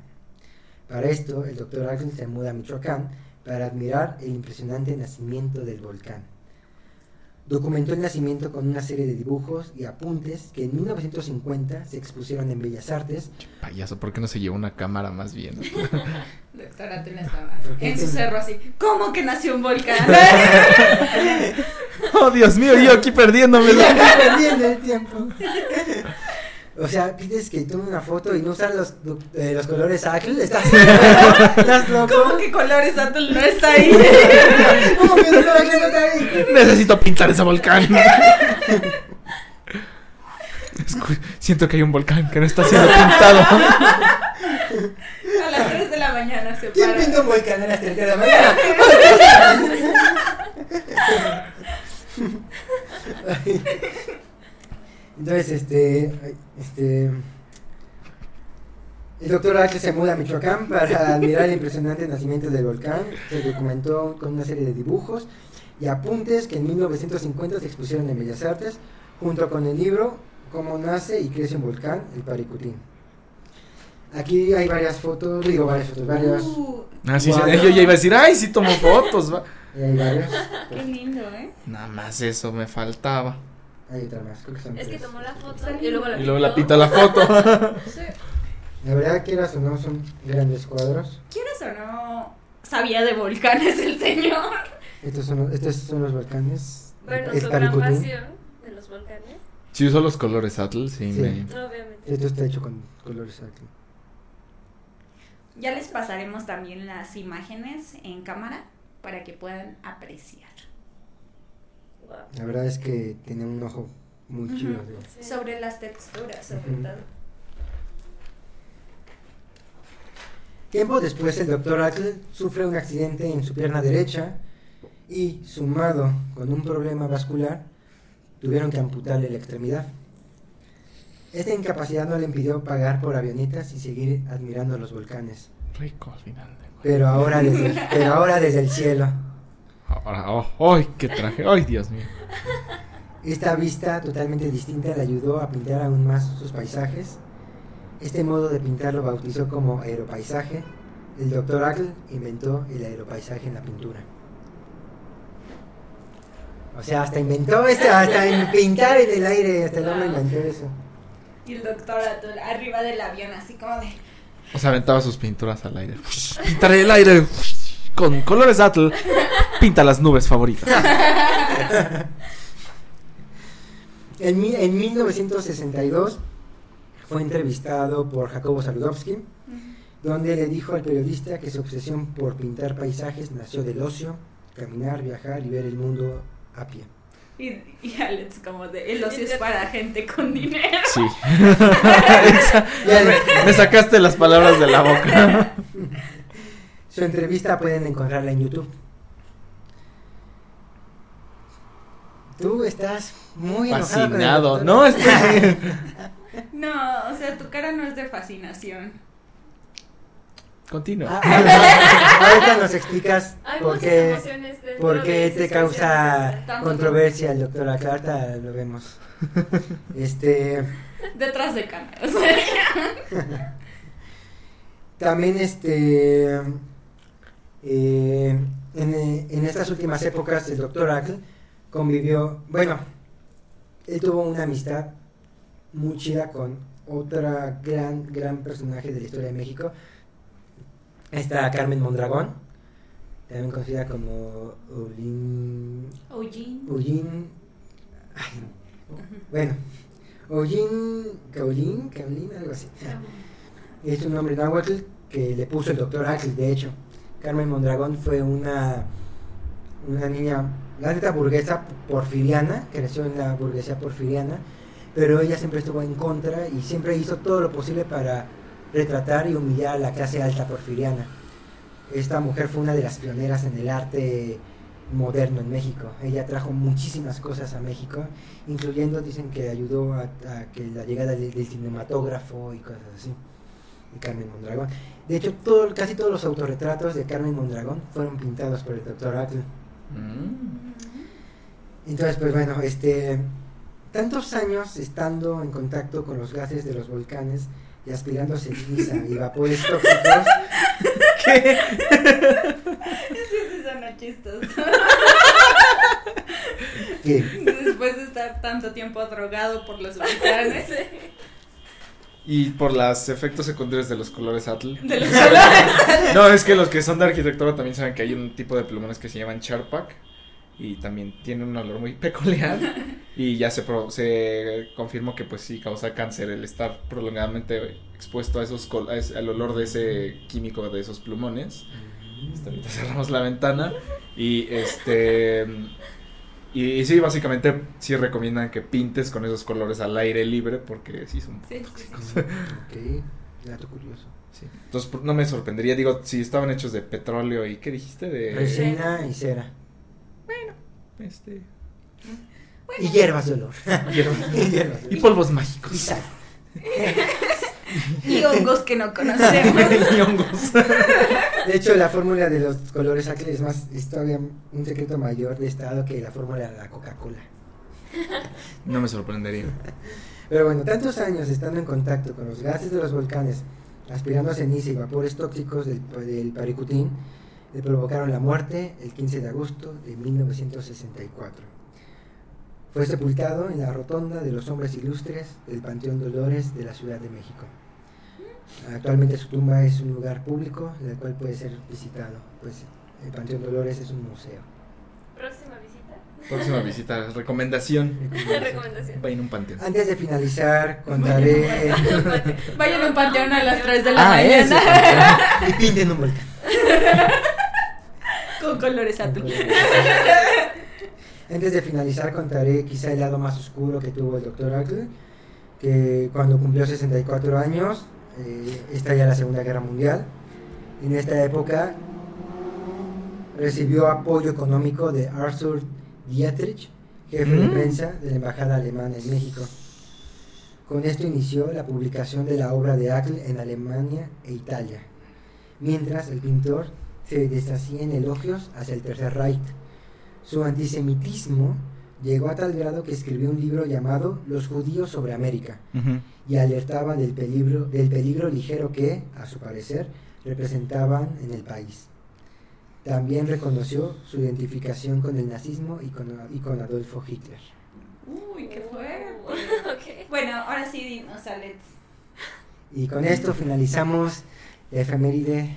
Para esto, el doctor Axel se muda a Michoacán para admirar el impresionante nacimiento del volcán. Documentó el nacimiento con una serie de dibujos y apuntes que en 1950 se expusieron en Bellas Artes. payaso, ¿por qué no se llevó una cámara más bien? Doctora Tula estaba ¿Por qué en su cerro así. ¿Cómo que nació un volcán? oh, Dios mío, yo aquí perdiéndome. Perdiendo el tiempo. O sea, pides que tome una foto y no usar los, eh, los colores Axel. ¿Estás, ¿Estás loco? ¿Cómo que colores Atul no está ahí? ¿Cómo que no está ahí? Necesito pintar ese volcán. Escu- Siento que hay un volcán que no está siendo pintado. A las 3 de la mañana se ¿Quién para. pinta un volcán a las 3 de la mañana? Entonces, este, este, el doctor H se muda a Michoacán para admirar el impresionante nacimiento del volcán. Se documentó con una serie de dibujos y apuntes que en 1950 se expusieron en Bellas Artes, junto con el libro Cómo nace y crece un volcán, el Paricutín. Aquí hay varias fotos, digo varias fotos, varias. Uh, Ah, sí, sí, Guau. yo ya iba a decir, ay, sí tomo fotos. va". Hay varias. qué lindo, ¿eh? Nada más eso me faltaba. Hay otra más, creo que son Es que tomó la foto y luego la Y luego la pinta la foto. Sí. La verdad, quieras o no, son grandes cuadros. ¿Quieres o no? Sabía de volcanes el señor. Estos son los, estos son los volcanes. Bueno, el su gran pasión de los volcanes. Si uso los colores Atl, sí, Sí. me... Obviamente. Esto está hecho con colores aquí. Ya les pasaremos también las imágenes en cámara para que puedan apreciar. Wow. La verdad es que tiene un ojo muy chido. Sí. Sobre las texturas, sobre todo. Tiempo después, el doctor Ackle sufre un accidente en su pierna derecha y, sumado con un problema vascular, tuvieron que amputarle la extremidad. Esta incapacidad no le impidió pagar por avionetas y seguir admirando los volcanes. Rico al final. de- Pero ahora desde, pero ahora desde el cielo. Ahora, oh, ¡ay, qué traje! ¡Ay, Dios mío! Esta vista totalmente distinta le ayudó a pintar aún más sus paisajes. Este modo de pintar lo bautizó como aeropaisaje. El doctor Ackle inventó el aeropaisaje en la pintura. O sea, hasta inventó esto, hasta en pintar en el aire, hasta el hombre inventó eso. Y el doctor Atul arriba del avión, así como de. O sea, aventaba sus pinturas al aire. Pintaré el aire con colores Atl. Pinta las nubes favoritas. En, mi- en 1962 fue entrevistado por Jacobo Saludowski, donde le dijo al periodista que su obsesión por pintar paisajes nació del ocio, caminar, viajar y ver el mundo a pie. Y, y Alex, como de. El ocio es para gente con dinero. Sí. Esa- Ya le- me sacaste las palabras de la boca. Su entrevista pueden encontrarla en YouTube. Tú estás muy Fascinado. No, estoy. No, o sea, tu cara no es de fascinación. Continúa. Ah, ah, Ahorita nos explicas Hay por qué, por qué te causa controversia el doctor Aclarta, lo vemos. Este, Detrás de cámaras. también este, eh, en, en estas últimas épocas el doctor Ackle convivió, bueno, él tuvo una amistad muy chida con otra gran, gran personaje de la historia de México, esta Carmen Mondragón, también conocida como. Ulin... ay, bueno, Ulin Kaolin, Kaolin, algo así. Es un nombre náhuatl que le puso el doctor Ackle, de hecho. Carmen Mondragón fue una, una niña, la neta burguesa porfiriana, creció en la burguesía porfiriana, pero ella siempre estuvo en contra y siempre hizo todo lo posible para retratar y humillar a la clase alta porfiriana. Esta mujer fue una de las pioneras en el arte moderno en México. Ella trajo muchísimas cosas a México, incluyendo, dicen que ayudó a, que la llegada del, cinematógrafo y cosas así. Y Carmen Mondragón. De hecho, casi todos los autorretratos de Carmen Mondragón fueron pintados por el doctor Atle. Mm. Entonces, pues bueno, este, tantos años estando en contacto con los gases de los volcanes y aspirando ceniza y vapores tóxicos, Sí, suena chistoso. que Después de estar tanto tiempo drogado por los volcanes. Y por los efectos secundarios de los colores Atl. De los colores. No, es que los que son de arquitectura también saben que hay un tipo de plumones que se llaman Charpak. Y también tienen un olor muy peculiar. Y ya se, pro- se confirmó que pues sí causa cáncer el estar prolongadamente expuesto a esos col- a ese- al olor de ese químico de esos plumones. Hasta ahorita cerramos la ventana. Y este. Y, y sí, básicamente sí recomiendan que pintes con esos colores al aire libre porque sí son Sí, sí, sí. Ok, dato curioso. Sí. Entonces no me sorprendería, digo, si estaban hechos de petróleo y ¿qué dijiste? De Resina y cera. este Y hierbas de olor. hierbas. y hierbas y polvos Y mágicos. sal. Y hongos que no conocemos. y hongos. De hecho, la fórmula de los colores Acle es más, es todavía un secreto mayor de estado que la fórmula de la Coca-Cola. No me sorprendería. Pero bueno, tantos años estando en contacto con los gases de los volcanes, aspirando a ceniza y vapores tóxicos del, del Paricutín, le provocaron la muerte el 15 de agosto de 1964. Fue sepultado en la rotonda de los hombres ilustres del Panteón Dolores de la Ciudad de México. Actualmente su tumba es un lugar público del cual puede ser visitado, pues el Panteón Dolores es un museo. Próxima visita. Próxima visita, recomendación. Recomendación. Va en un panteón. Antes de finalizar, contaré... Vayan a un panteón a las 3 de la Ah, mañana. y pinten un volcán. Con colores azul. Antes de finalizar contaré quizá el lado más oscuro que tuvo el Dr. Ackle, que cuando cumplió 64 años eh, estalla la Segunda Guerra Mundial. En esta época recibió apoyo económico de Arthur Dietrich, jefe de Mm. prensa de la Embajada Alemana en México. Con esto inició la publicación de la obra de Ackle en Alemania e Italia, mientras el pintor se deshacía en elogios hacia el Tercer Reich. Su antisemitismo llegó a tal grado que escribió un libro llamado Los judíos sobre América y alertaba del peligro, del peligro ligero que, a su parecer, representaban en el país. También reconoció su identificación con el nazismo y con, y con Adolfo Hitler. Uy, qué fuerte. ok. Bueno, ahora sí dinos, Alex. Y con esto finalizamos la efeméride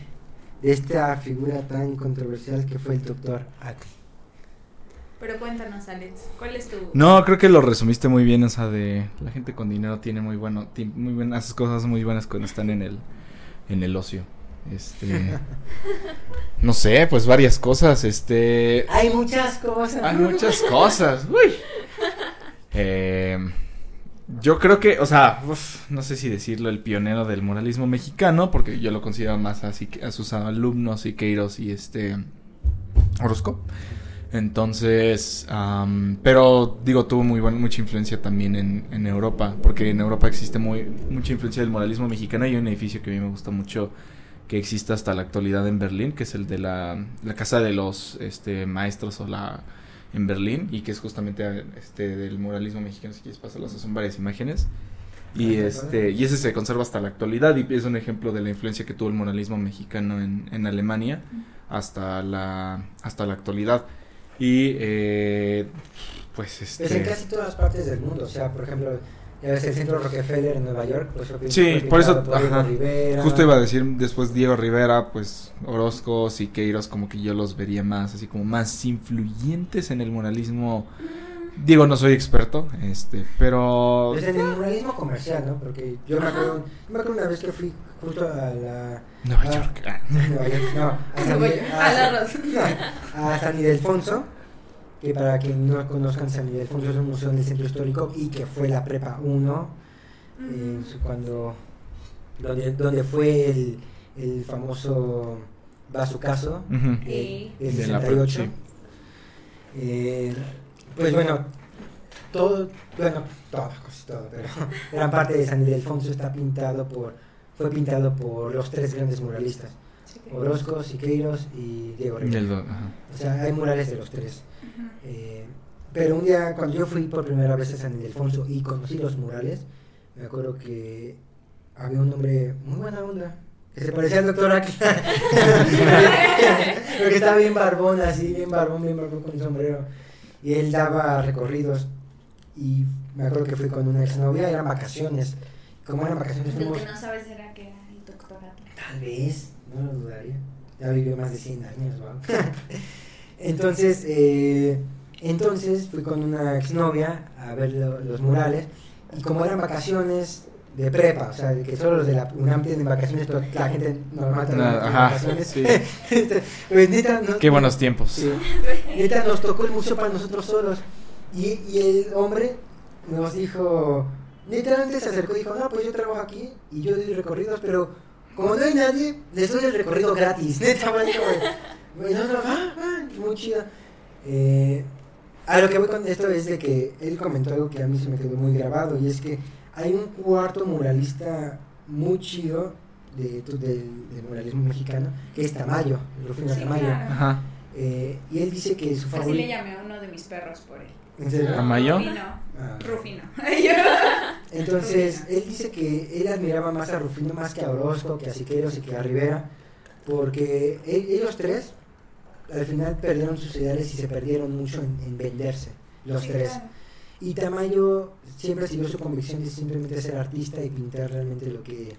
de esta figura tan controversial que fue el doctor Ackle. Pero cuéntanos, Alex, ¿cuál es tu...? No, creo que lo resumiste muy bien, o sea, de la gente con dinero tiene muy bueno, ti- muy buenas cosas muy buenas cuando están en el en el ocio. Este no sé, pues varias cosas, este Hay muchas cosas. hay muchas cosas. Uy. Eh, yo creo que, o sea, uf, no sé si decirlo el pionero del moralismo mexicano, porque yo lo considero más así que a sus alumnos Siqueiros y este Orozco. Entonces, am, pero digo, tuvo muy buen, mucha influencia también en, en Europa, porque en Europa existe muy, mucha influencia del moralismo mexicano y hay un edificio que a mí me gusta mucho que existe hasta la actualidad en Berlín, que es el de la, la casa de los este, maestros o la en Berlín y que es justamente este del moralismo mexicano, si quieres pasarlas, son varias imágenes. Y este y ese se conserva hasta la actualidad y es un ejemplo de la influencia que tuvo el moralismo mexicano en, en Alemania hasta la hasta la actualidad. Y eh, pues Pues en este casi todas partes del mundo. O sea, por ejemplo, Ya ves el centro Rockefeller en Nueva York, pues Sí, por eso, ajá. Justo iba a decir después Diego Rivera, pues Orozco, Siqueiros, como que yo los vería más, así como más influyentes en el muralismo. Digo, no soy experto, este, pero... Pues en el muralismo comercial, ¿no? Porque yo me acuerdo, yo me acuerdo una vez que fui justo a la... Nueva ah, York. ah. Nueva York, no, a San, a a la San- Rosa. no, a San Ildefonso, que para quien no conozcan San Ildefonso es un museo en el centro histórico y que fue la prepa 1, eh, su- cuando donde, donde fue el, el famoso bazucazo Ujú. Sí. del De la 68. pre- sí. Eh, pues bueno, todo, bueno, todo, casi todo, pero gran parte de San Ildefonso está pintado por, fue pintado por los tres grandes muralistas, Orozco, Siqueiros y Diego Rivera. O sea, hay murales de los tres. Eh, pero un día, cuando yo fui por primera vez a San Ildefonso y conocí los murales, me acuerdo que había un hombre muy buena onda, que se parecía al doctor Aquila. Porque estaba bien barbón, así, bien barbón, bien barbón con sombrero. Y él daba recorridos. Y me acuerdo que fui con una exnovia, eran vacaciones. Como eran vacaciones, Lo fuimos. que no sabes era que era el doctorado. Tal vez, no lo dudaría. Ya vivió más de 100 años, entonces, eh, entonces fui con una exnovia a ver lo- los murales y como eran vacaciones de prepa, o sea, de que solo los de la UNAM tienen vacaciones, pero la gente normal también tiene ajá, vacaciones. sí. pues neta, no- Qué buenos tiempos. Sí. Neta, nos tocó el museo para nosotros solos. Y, y el hombre nos dijo, literalmente se acercó y dijo, no, pues yo trabajo aquí y yo doy recorridos, pero como no hay nadie, les doy el recorrido gratis. Neta, como, y nosotros, ah, ah, muy chido. Eh, a lo que voy con esto es de que él comentó algo que a mí se me quedó muy grabado y es que hay un cuarto muralista muy chido de, tu- del, del muralismo mexicano que es Tamayo, Rufino Sí, Tamayo. claro. Ajá. Eh, y él dice que su Así favorito. le llamé a uno de mis perros por él. ¿En serio? ¿Tamayo? Rufino. Ah. Rufino. Entonces, él dice que él admiraba más a Rufino más que a Orozco, que a Siqueiros y que a Rivera, porque ellos tres al final perdieron sus ideales y se perdieron mucho en, en venderse, los Sí, tres. claro. Y Tamayo siempre siguió su convicción de simplemente ser artista y pintar realmente lo que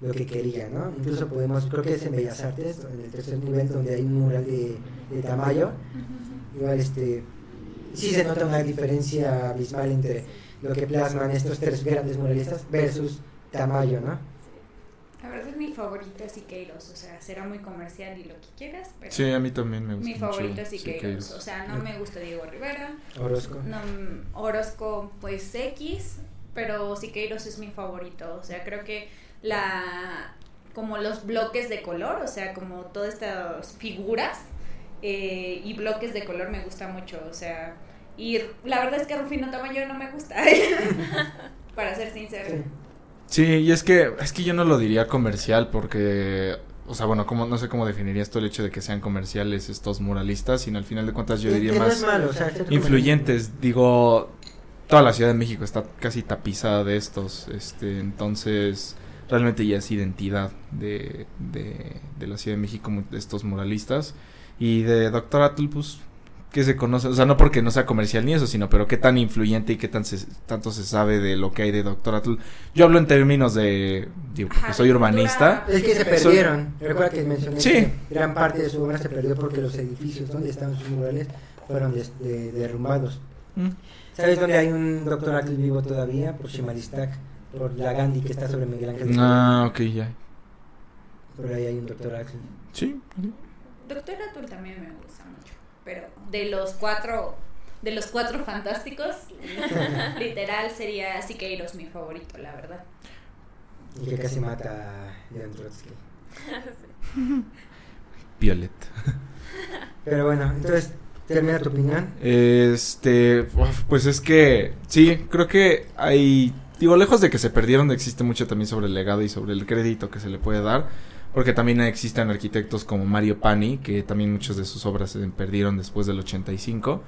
lo que quería, ¿no? Incluso podemos, creo que es en Bellas Artes, en el tercer nivel, donde hay un mural de, de Tamayo, igual este sí se nota una diferencia abismal entre lo que plasman estos tres grandes muralistas versus Tamayo, ¿no? La verdad es mi favorito es Siqueiros, o sea, será muy comercial y lo que quieras, pero Sí, a mí también me gusta mi mucho favorito es Siqueiros, Siqueiros. o sea, no me gusta Diego Rivera, Orozco. no, Orozco pues X, pero Siqueiros es mi favorito, o sea, creo que la como los bloques de color, o sea, como todas estas figuras eh, y bloques de color me gusta mucho, o sea, y la verdad es que Rufino Tamayo no me gusta, para ser sincero. Sí. Sí, y es que es que yo no lo diría comercial porque o sea, bueno, como no sé cómo definirías tú el hecho de que sean comerciales estos muralistas, sino al final de cuentas yo diría más es malo, o sea, cierto influyentes. Digo, toda la Ciudad de México está casi tapizada de estos, este, entonces realmente ya es identidad de, de, de la Ciudad de México mu- estos muralistas y de Doctor Atul, pues que se conoce, o sea, no porque no sea comercial ni eso, sino pero qué tan influyente y qué tan se- tanto se sabe de lo que hay de Doctor Atul. Yo hablo en términos de, digo, porque soy urbanista. Es que se Soy- perdieron. Recuerda que mencioné Sí. que gran parte de su obra se perdió porque los edificios donde estaban sus murales fueron de- derrumbados. Mm. ¿Sabes dónde hay un doctor Atul vivo todavía? Por Chimalistac, por la Gandhi que está sobre Miguel Ángel. Ah, ok, ya. Por ahí hay un doctor Atul. Sí. Doctor Atul también me gusta mucho, pero de los cuatro, de los cuatro fantásticos, literal sería Siqueiros mi favorito, la verdad. Y que casi mata a Leon Trotsky. Violet. Pero bueno, entonces, termina tu opinión. Este, pues es que sí, creo que hay, digo, lejos de que se perdieron, existe mucho también sobre el legado y sobre el crédito que se le puede dar, porque también existen arquitectos como Mario Pani, que también muchas de sus obras se perdieron después del 85.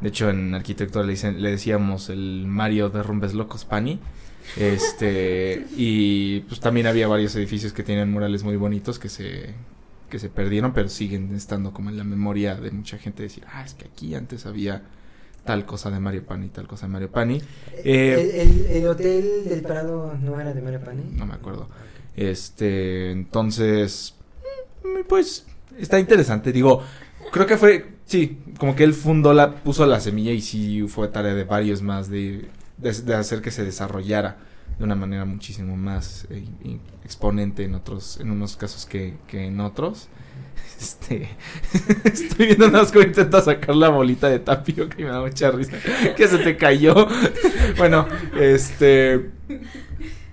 De hecho, en arquitectura le, dicen- le decíamos el Mario Derrumbes Locos Pani. Este, y pues también había varios edificios que tienen murales muy bonitos que se que se perdieron, pero siguen estando como en la memoria de mucha gente decir, ah, es que aquí antes había tal cosa de Mario Pani, tal cosa de Mario Pani. Eh, el, el- el hotel del Prado no era de Mario Pani. no me acuerdo. Este, entonces, mm, pues está interesante. Digo, creo que fue, sí, como que él fundó la, puso la semilla y sí fue tarea de varios más de, de, hacer que se desarrollara de una manera muchísimo más eh, exponente en otros, en unos casos que, que en otros. Este, estoy viendo nada más cómo intenta sacar la bolita de tapioca y me da mucha risa. Que se te cayó. bueno, este.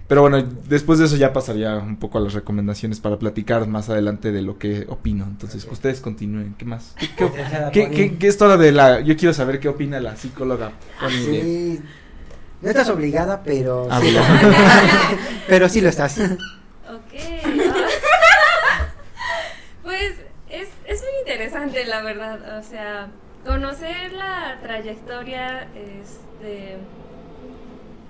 Pero bueno, después de eso ya pasaría un poco a las recomendaciones para platicar más adelante de lo que opino. Entonces, Ok. ustedes continúen. ¿Qué más? ¿Qué, qué, qué- qué- qué es de la.? Yo quiero saber qué opina la psicóloga. Pony de- Sí. No estás obligada, pero Ah, sí, pero sí lo estás. Ok. pues es, es muy interesante, la verdad. O sea, conocer la trayectoria, este,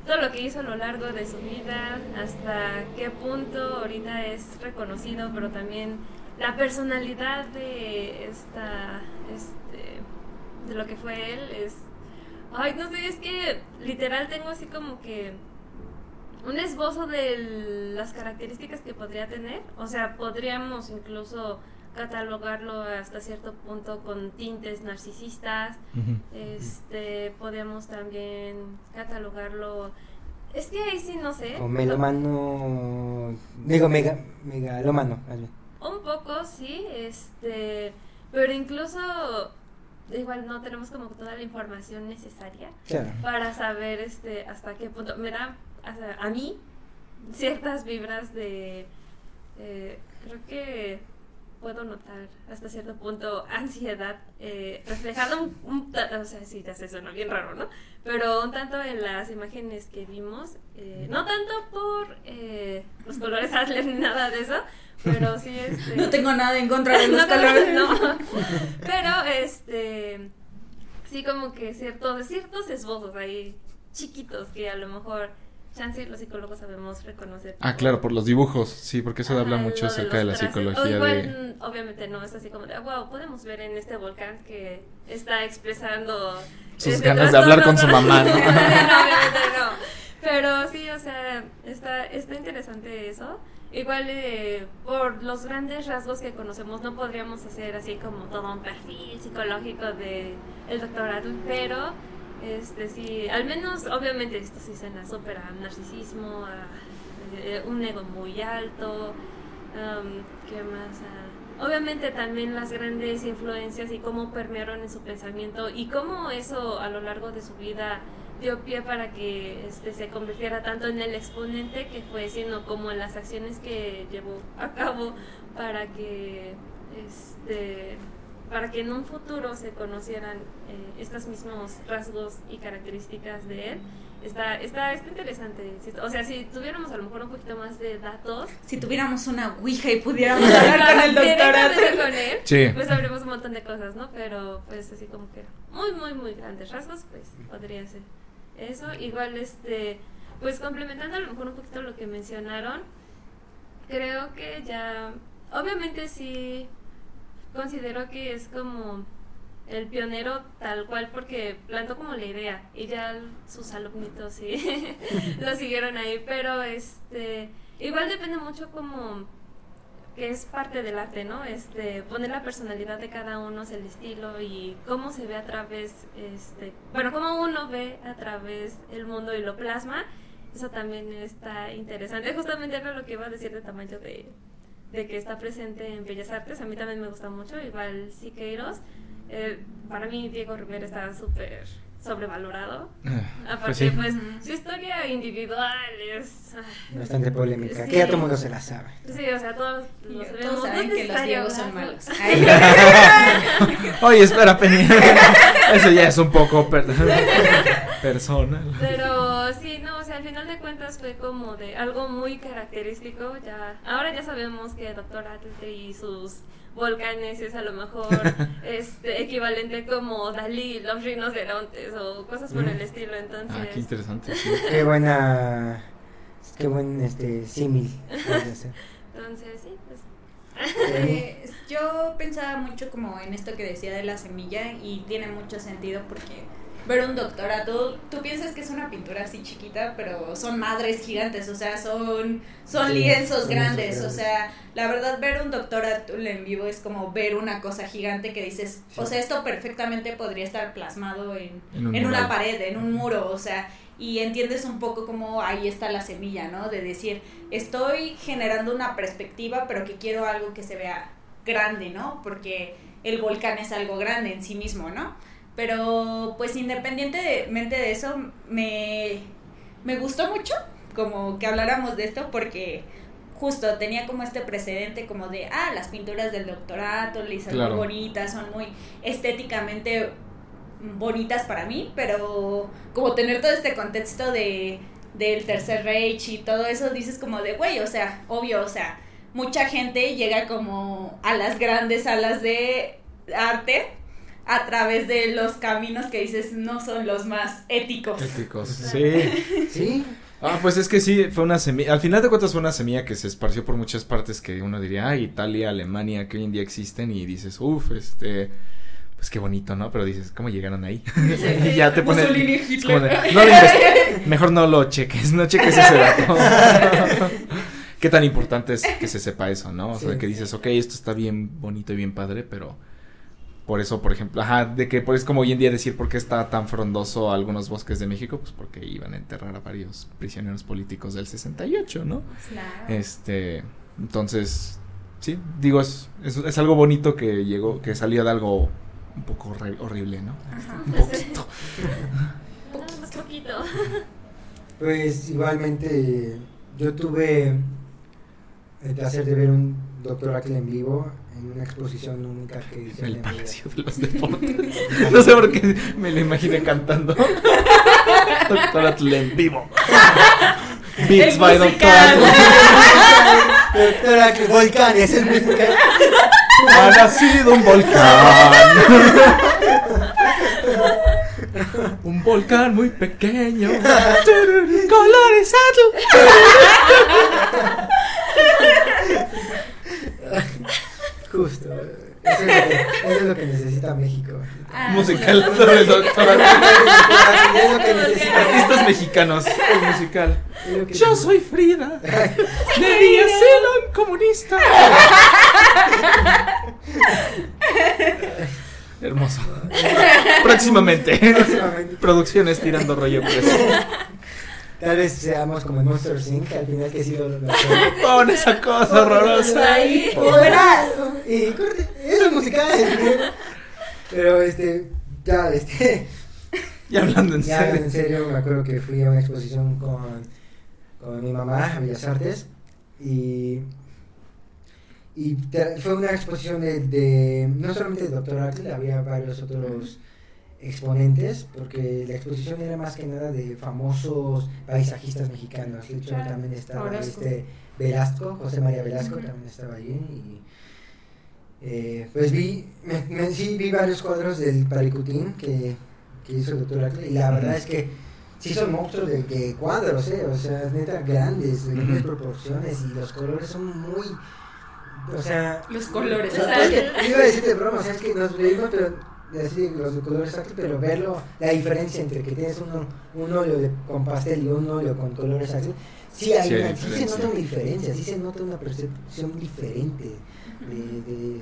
todo lo que hizo a lo largo de su vida, hasta qué punto ahorita es reconocido, pero también la personalidad de esta, este, de lo que fue él es, ay, no sé, es que literal tengo así como que un esbozo de las características que podría tener. O sea, podríamos incluso catalogarlo hasta cierto punto con tintes narcisistas. Este, podemos también catalogarlo. Es que ahí sí no sé. O melomano. Digo, mega, megalómano. más bien. Un poco, sí, este, pero incluso igual no tenemos como toda la información necesaria Claro. para saber este hasta qué punto me da o sea, a mí ciertas vibras de eh, creo que puedo notar hasta cierto punto ansiedad eh, reflejada un, un o sea sí ya sé suena bien raro no pero un tanto en las imágenes que vimos eh, no tanto por eh, los colores Adler ni nada de eso pero sí este No tengo nada en contra de los no, colores. no. Pero este sí como que ciertos ciertos esbozos ahí chiquitos que a lo mejor chance los psicólogos sabemos reconocer. Ah, claro, por los dibujos. Sí, porque eso habla mucho lo de acerca de la traces. psicología igual, de. obviamente no es así como de, wow, podemos ver en este volcán que está expresando Sus este ganas de hablar con su mamá, ¿no? no, obviamente no. Pero sí, o sea, está, está interesante eso. Igual eh, por los grandes rasgos que conocemos no podríamos hacer así como todo un perfil psicológico de el doctor Adler, pero este sí, al menos obviamente esto sí suena súper a narcisismo, a eh, un ego muy alto, am, ¿qué más? Obviamente también las grandes influencias y cómo permearon en su pensamiento y cómo eso a lo largo de su vida dio pie para que este se convirtiera tanto en el exponente que fue, sino como en las acciones que llevó a cabo para que este para que en un futuro se conocieran eh, estos mismos rasgos y características de él. Está, está, está interesante. Si- O sea, si tuviéramos a lo mejor un poquito más de datos, Si tuviéramos una ouija y pudiéramos hablar con el doctor con él, Sí. pues sabremos un montón de cosas, ¿no? Pero pues así como que muy, muy, muy grandes rasgos, pues podría ser eso. Igual, este, pues complementando a lo mejor un poquito lo que mencionaron, creo que ya, obviamente sí considero que es como el pionero tal cual porque plantó como la idea y ya sus alumnitos sí lo siguieron ahí, pero este igual depende mucho como que es parte del arte, ¿no? Este, poner la personalidad de cada uno, el estilo y cómo se ve a través, este, bueno, cómo uno ve a través el mundo y lo plasma, eso también está interesante. Justamente era lo que iba a decir de tamaño de, de que está presente en Bellas Artes, a mí también me gusta mucho, igual Siqueiros. Eh, para mí Diego Rivera está súper sobrevalorado. Aparte, Pues sí. pues, su historia individual es... ay, Bastante polémica. Sí. Que ya todo el mundo se la sabe. Sí, o sea, todos lo sabemos. Todos saben que los griegos son malos. Oye, espera, Penny. Eso ya es un poco per- personal. Pero sí, no, o sea, al final de cuentas fue como de algo muy característico. Ya, ahora ya sabemos que Doctor Atlee y sus volcanes es a lo mejor este equivalente como Dalí, los rinocerontes o cosas por Mm. el estilo. Entonces, Ah, qué interesante, sí. Qué buena. Qué buen este símil. entonces sí, pues. Eh, yo pensaba mucho como en esto que decía de la semilla y tiene mucho sentido porque ver un doctorado, tú piensas que es una pintura así chiquita, pero son madres gigantes, o sea, son, son Sí, lienzos son grandes, o sea, la verdad ver un doctorado en vivo es como ver una cosa gigante que dices, Sí. o sea, esto perfectamente podría estar plasmado en, En un en una pared, en un muro, o sea, y entiendes un poco cómo ahí está la semilla, ¿no? De decir, estoy generando una perspectiva, pero que quiero algo que se vea grande, ¿no? Porque el volcán es algo grande en sí mismo, ¿no? Pero pues independientemente de eso, me, me gustó mucho como que habláramos de esto porque justo tenía como este precedente como de, ah, las pinturas del doctorato, son Claro. muy bonitas, son muy estéticamente bonitas para mí, pero como tener todo este contexto de del Tercer Reich y todo eso, dices como de, güey, o sea, obvio, o sea, mucha gente llega como a las grandes salas de arte a través de los caminos que dices no son los más éticos. Éticos. Sí. Sí, Ah, pues es que sí, fue una semilla. Al final de cuentas fue una semilla que se esparció por muchas partes que uno diría, ah, Italia, Alemania, que hoy en día existen y dices, uff, este, pues qué bonito, ¿no? Pero dices, ¿cómo llegaron ahí? y ya te pones... Como de, no mejor no lo cheques, no cheques ese dato. qué tan importante es que se sepa eso, ¿no? O sea, Sí. que dices, ok, esto está bien bonito y bien padre, pero por eso, por ejemplo, ajá, de que por es como hoy en día decir por qué está tan frondoso algunos bosques de México, pues porque iban a enterrar a varios prisioneros políticos del 68, ¿no? Claro. Este, entonces, sí, digo, es, es, es algo bonito que llegó, que salió de algo un poco horri- horrible, ¿no? Ajá. Un poquito. Nada más poquito. pues igualmente yo tuve el placer de ver un Dr. Ackle en vivo en una exposición única que hicieron el en Palacio de los Deportes. No sé por qué me lo imaginé cantando. Doctor Atle en vivo. Beats El by Doctor musical. Atle. Doctor Ackle, Volcán, es el musical. Ha nacido un volcán. Un volcán muy pequeño. Colores Justo. Eso es, lo que, eso es lo que necesita México. Ah, Musical sí. sobre el Doctor Atle. Es lo que necesita Artistas mexicanos. El musical. Yo necesita. soy Frida. Debía ser un comunista. Hermoso. Próximamente. Próximamente. Producciones tirando rollo pues. Tal vez seamos como en Monster Inc. al final que sí lo lo- Pon esa cosa horrorosa ahí. Oh, verás. Y corte, eso es musical. Pero este, ya, este, Y hablando en ya serio. en serio, me acuerdo que fui a una exposición con, con mi mamá a Bellas Artes y, y fue una exposición de, de no solamente del Dr. Ackle, había varios otros exponentes, porque la exposición era más que nada de famosos paisajistas mexicanos. De hecho, Claro. también estaba Orozco. este Velasco, José María Velasco, también estaba allí. Y, eh, pues vi, me, me- sí vi varios cuadros del Paricutín que, que hizo el doctor Ackle, y la verdad es que sí son monstruos de, de cuadros, ¿eh? o sea, neta grandes, de grandes proporciones, y los colores son muy. O sea, Los colores. o sea, es que, iba a decir de broma, o sea, es que nos reímos, pero de así los de colores Ackle, pero verlo, la diferencia entre que tienes uno, un óleo con pastel y un óleo con colores Ackle, sí, hay Sí una, sí se nota una diferencia, sí se nota una percepción diferente de, de-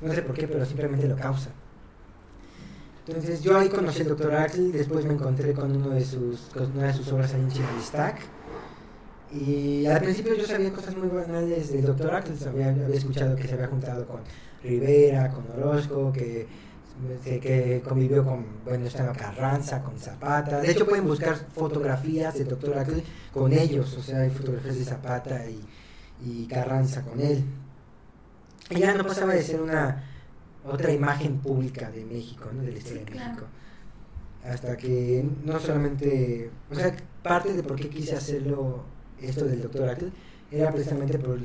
no sé por qué, pero simplemente lo causa. Entonces yo ahí conocí al doctor Ackle, después me encontré con uno de sus, con una de sus obras ahí en Chimalistac. Y al principio yo sabía cosas muy banales del doctor había, había escuchado que se había juntado con Rivera, con Orozco, que, que, que convivió con, bueno, estaba Carranza, con Zapata. De hecho pueden buscar fotografías del doctor Ackle con ellos, o sea, hay fotografías de Zapata y, y Carranza con él. Y ya no pasaba de ser una otra imagen pública de México, ¿no? de la historia de. México. Hasta que no solamente, o sea, parte de por qué quise hacerlo esto del doctor Ackle era precisamente por,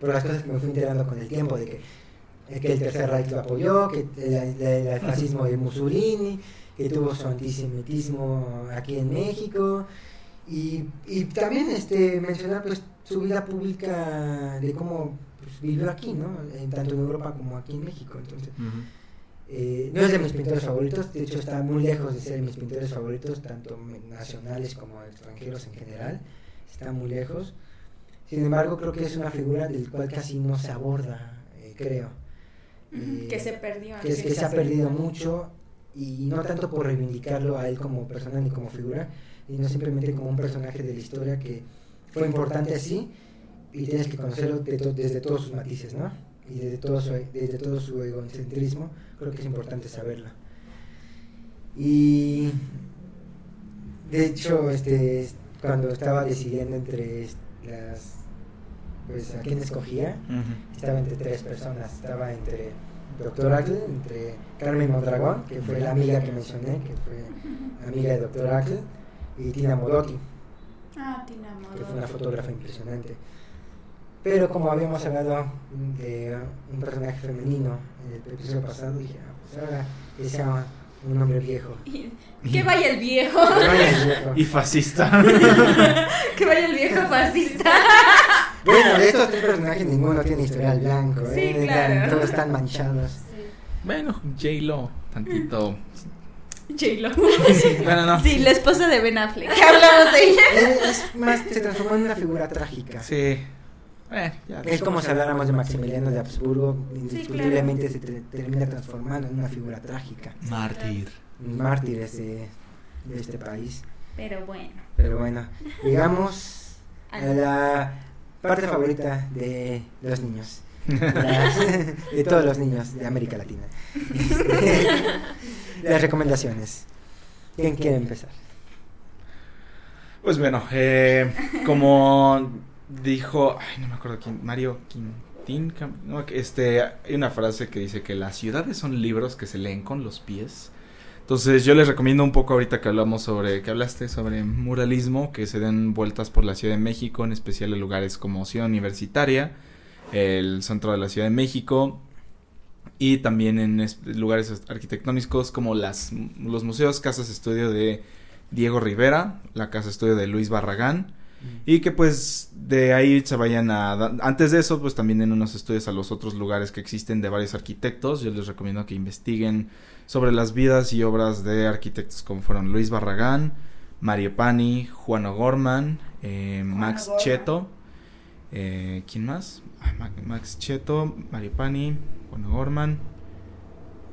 por las cosas que me fui enterando con el tiempo, de que, que el Tercer Reich lo apoyó, que el, el- el fascismo de Mussolini, que tuvo su antisemitismo aquí en México, y, y también este mencionar pues su vida pública de cómo pues, vivió aquí, ¿no? En, tanto en Europa como aquí en México. Entonces. Eh, no es de mis pintores favoritos, de hecho está muy lejos de ser de mis pintores favoritos, tanto nacionales como extranjeros en general, está muy lejos. Sin embargo, creo que es una figura del cual casi no se aborda, eh, creo. Eh, que se perdió. que, es- que se ha perdido mucho y no tanto por reivindicarlo a él como persona ni como figura, sino simplemente como un personaje de la historia que fue importante así y tienes que conocerlo de to- desde todos sus matices, ¿no? Y desde todo, su, desde todo su egocentrismo, creo que es importante saberlo. Y de hecho, este, cuando estaba decidiendo entre las, pues a quién escogía, estaba entre tres personas. Estaba entre Doctor Ackle, entre Carmen Mondragón, que fue la amiga que mencioné, que fue amiga de Doctor Ackle, y Tina Modotti, Ah, Tina que fue una fotógrafa impresionante. Pero como habíamos hablado de un personaje femenino en el episodio pasado, dije, ah, pues ahora que sea un hombre viejo. Y- Que vaya el viejo. Que vaya el viejo. Y fascista. que vaya el viejo fascista. Bueno, de estos tres personajes ninguno tiene historial blanco, Sí, ¿eh? claro. todos están manchados. Sí. bueno, J-Lo, tantito. J-Lo. Bueno, no. Sí, la esposa de Ben Affleck. ¿Qué hablamos de ella? Es, más, se transformó en una figura trágica. Sí. Ya. Es como si habláramos de Maximiliano de Habsburgo, indiscutiblemente se te- termina transformando en una figura trágica, Mártir. mártir de, de este país. Pero bueno. Pero bueno, llegamos a la parte favorita de los niños, Las- de todos los niños de América Latina. Este, las recomendaciones. ¿Quién quiere empezar? Pues bueno, eh, como dijo, ay, no me acuerdo quién, Mario Quintín, no, que este, hay una frase que dice que las ciudades son libros que se leen con los pies. Entonces yo les recomiendo un poco ahorita que hablamos sobre, que hablaste sobre muralismo, que se den vueltas por la Ciudad de México, en especial en lugares como Ciudad Universitaria, el centro de la Ciudad de México, y también en es- lugares arquitectónicos como las, los museos, casas estudio de Diego Rivera, la casa estudio de Luis Barragán, y que pues de ahí se vayan a... Antes de eso, pues también en unos estudios a los otros lugares que existen de varios arquitectos. Yo les recomiendo que investiguen sobre las vidas y obras de arquitectos como fueron Luis Barragán, Mario Pani, Juan O'Gorman, eh, Max O'Gorman. Cheto. eh, ¿Quién más? Ah, Ma- Max Cheto, Mario Pani, Juan O'Gorman,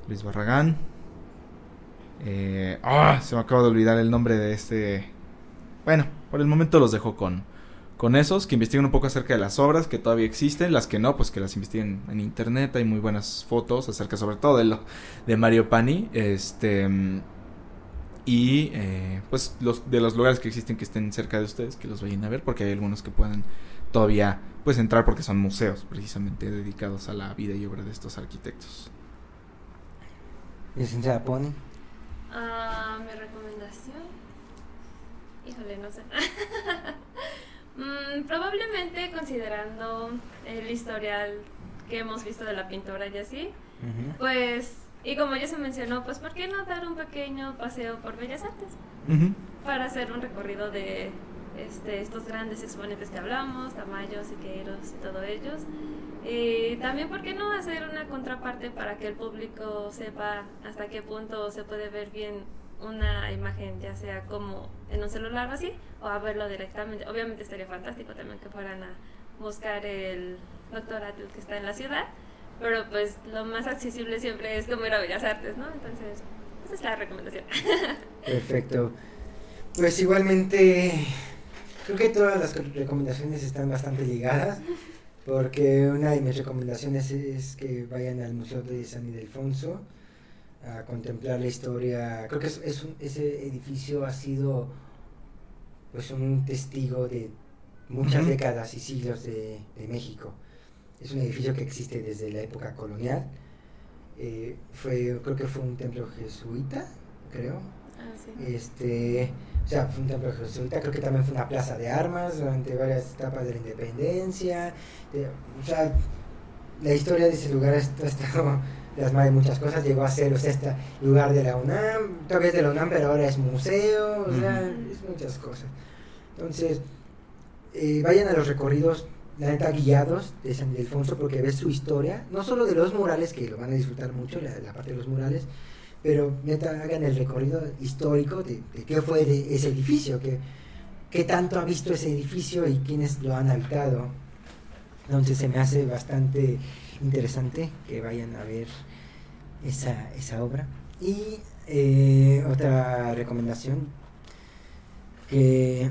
Luis Barragán. Eh, ah, se me acaba de olvidar el nombre de este. Bueno, por el momento los dejo con, con esos, que investiguen un poco acerca de las obras que todavía existen, las que no, pues que las investiguen en internet, hay muy buenas fotos acerca sobre todo de lo de Mario Pani, este y eh, pues los de los lugares que existen que estén cerca de ustedes, que los vayan a ver, porque hay algunos que puedan todavía pues entrar porque son museos precisamente dedicados a la vida y obra de estos arquitectos. Licenciada Pony. Ah, mi recomendación. Híjole, no sé. Mm, probablemente considerando el historial que hemos visto de la pintora y así, pues, y como ya se mencionó, pues, ¿por qué no dar un pequeño paseo por Bellas Artes? Para hacer un recorrido de este, estos grandes exponentes que hablamos, Tamayo, Siqueiros y todos ellos. Y también, ¿por qué no hacer una contraparte para que el público sepa hasta qué punto se puede ver bien una imagen, ya sea como en un celular o así, o a verlo directamente? Obviamente estaría fantástico también que fueran a buscar el doctorado que está en la ciudad, pero pues lo más accesible siempre es como ir a Bellas Artes, ¿no? Entonces, esa es la recomendación. Perfecto. Pues igualmente, creo que todas las recomendaciones están bastante ligadas, porque una de mis recomendaciones es que vayan al Museo de San Ildefonso a contemplar la historia. Creo que es, es un- ese edificio ha sido pues un testigo de muchas décadas y siglos de, de México. Es un edificio que existe desde la época colonial. Eh, fue, creo que fue un templo jesuita, creo. Ah, sí. Este, o sea, fue un templo jesuita, creo que también fue una plaza de armas durante varias etapas de la independencia. de- o sea, la historia de ese lugar ha est- ha estado plasmada en muchas cosas. Llegó a ser, o sea, este lugar de la UNAM, todavía es de la UNAM, pero ahora es museo, o sea, es muchas cosas. Entonces, eh, vayan a los recorridos la neta, guiados de San Ildefonso porque ves su historia, no solo de los murales, que lo van a disfrutar mucho, la, la parte de los murales, pero neta, hagan el recorrido histórico de, de qué fue de ese edificio, que, qué tanto ha visto ese edificio y quiénes lo han habitado. Entonces se me hace bastante interesante que vayan a ver esa, esa obra. Y eh, otra recomendación, que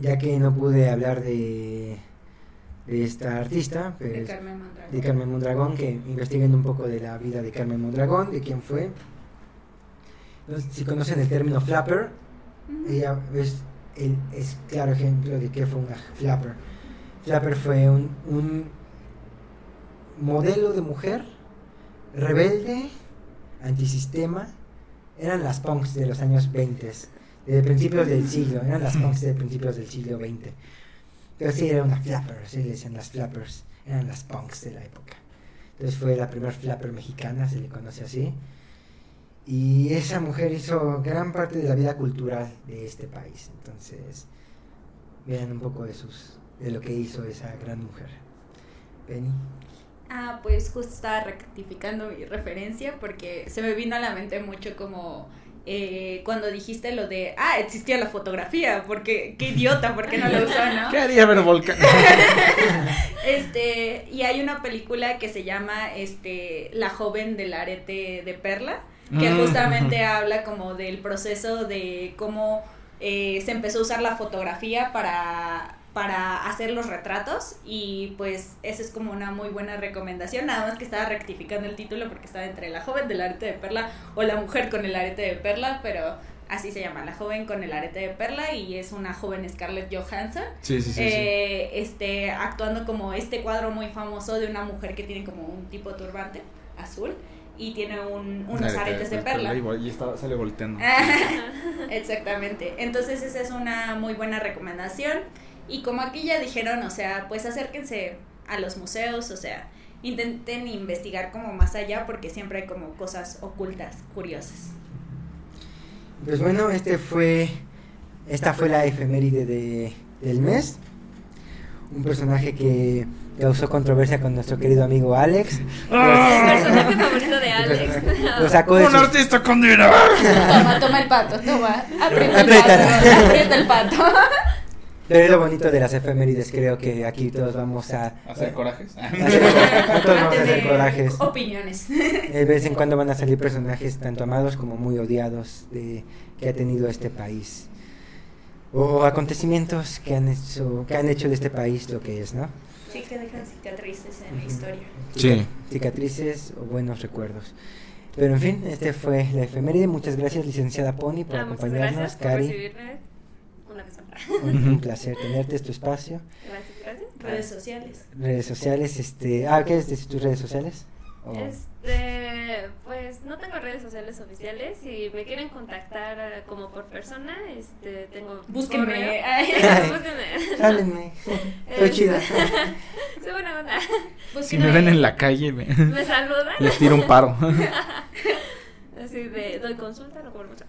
ya que no pude hablar de, de esta artista, De pues, Carmen Mondragón. de Carmen Mondragón, que investiguen un poco de la vida de Carmen Mondragón, de quién fue. Si conocen el término flapper, ella es, el, es claro ejemplo de qué fue una flapper. Flapper fue un, un modelo de mujer rebelde, antisistema. Eran las punks de los años 20, de principios del siglo, eran las punks de principios del siglo 20. Pero sí, era una flapper, así le decían las flappers, eran las punks de la época. Entonces fue la primera flapper mexicana, se le conoce así. Y esa mujer hizo gran parte de la vida cultural de este país. Entonces, vean un poco de sus de lo que hizo esa gran mujer. Penny. Ah, pues justo estaba rectificando mi referencia porque se me vino a la mente mucho como eh, cuando dijiste lo de, ah, existía la fotografía, porque qué idiota, porque no lo usó, ¿no? ¿Qué haría ver volcán? Este, y hay una película que se llama este La joven del arete de perla, que Mm. justamente habla como del proceso de cómo eh, se empezó a usar la fotografía para para hacer los retratos y pues esa es como una muy buena recomendación, nada más que estaba rectificando el título porque estaba entre la joven del arete de perla o la mujer con el arete de perla, pero así se llama, la joven con el arete de perla y es una joven Scarlett Johansson Sí, sí, sí. eh, este, actuando como este cuadro muy famoso de una mujer que tiene como un tipo de turbante azul y tiene un- unos Arete aretes de perla. Vol- y está- sale volteando. Exactamente. Entonces esa es una muy buena recomendación. Y como aquí ya dijeron, o sea, pues acérquense a los museos, o sea, intenten investigar como más allá porque siempre hay como cosas ocultas, curiosas. Pues bueno, este fue esta fue la efeméride de, del mes. Un personaje que causó controversia con nuestro querido amigo Alex. El personaje favorito de Alex. Lo sacó de ¡Un artista con dinero! Toma, toma el pato, toma. Aprieta el pato. Aprieta el pato. Pero es lo bonito de las efemérides, creo que aquí todos vamos a ¿Hacer corajes? hacer- no todos vamos a hacer corajes. Opiniones. De vez en cuando van a salir personajes tanto amados como muy odiados de, que ha tenido este país. O acontecimientos que han hecho, que han hecho de este país lo que es, ¿no? Sí, que dejan cicatrices en la historia. Sí. Cicatrices o buenos recuerdos. Pero en fin, este fue la efeméride. Muchas gracias, licenciada Pony, por Ah, muchas acompañarnos. gracias por Cari, recibirme una vez más. Un, un placer tenerte, es tu espacio. Gracias, gracias. Redes sociales. Redes sociales, este. Ah, ¿quieres decir tus redes sociales? O- Este, pues no tengo redes sociales oficiales. Si me quieren contactar eh, como por persona, este, tengo. Búsquenme. Ay. Búsquenme. Estoy chida. Soy buena onda. Si me ven en la calle, me, Me saludan. les tiro un paro. Así de, doy consulta, no cobro mucho.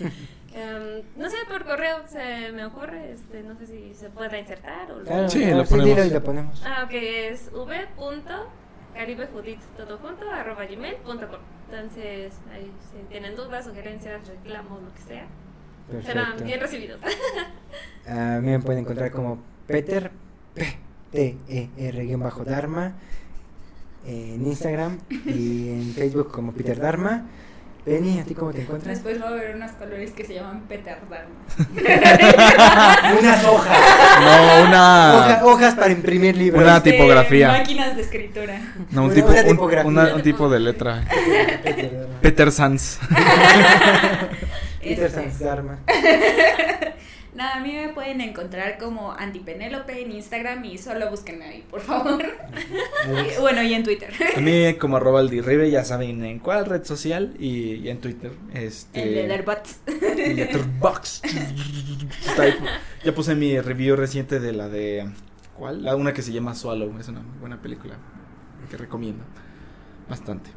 Em, no sé, por correo se me ocurre, este, no sé si se puede insertar o lo- Claro, Sí, lo ponemos. y lo ponemos. Ah, ok, es v.caribejudit, todo junto, arroba gmail.com. Entonces, ahí, si tienen dudas, sugerencias, reclamos, lo que sea, serán Perfecto. bien recibidos. A mí me pueden encontrar como Peter, P-T-E-R-Dharma, en Instagram y en Facebook como Peter Dharma. Penny, ¿a ti cómo te encuentras? Después va a haber unos colores que se llaman petardarma. Unas hojas. No, una. Hoja- hojas para imprimir libros. Una tipografía. Máquinas de escritura. No, un Una- tipo, una un- tipografía. una- un tipo de letra. Peter Sans. Peter Este, Sans Dharma. Nada, a mí me pueden encontrar como Antipenélope en Instagram y solo búsquenme ahí, por favor. Bueno, y en Twitter. A mí como arroba Ribe, ya saben en cuál red social y, y en Twitter. Este, En Letterboxd. en Letterboxd. Ya puse mi review reciente de la de... ¿Cuál? La una que se llama Swallow. Es una muy buena película que recomiendo. Bastante.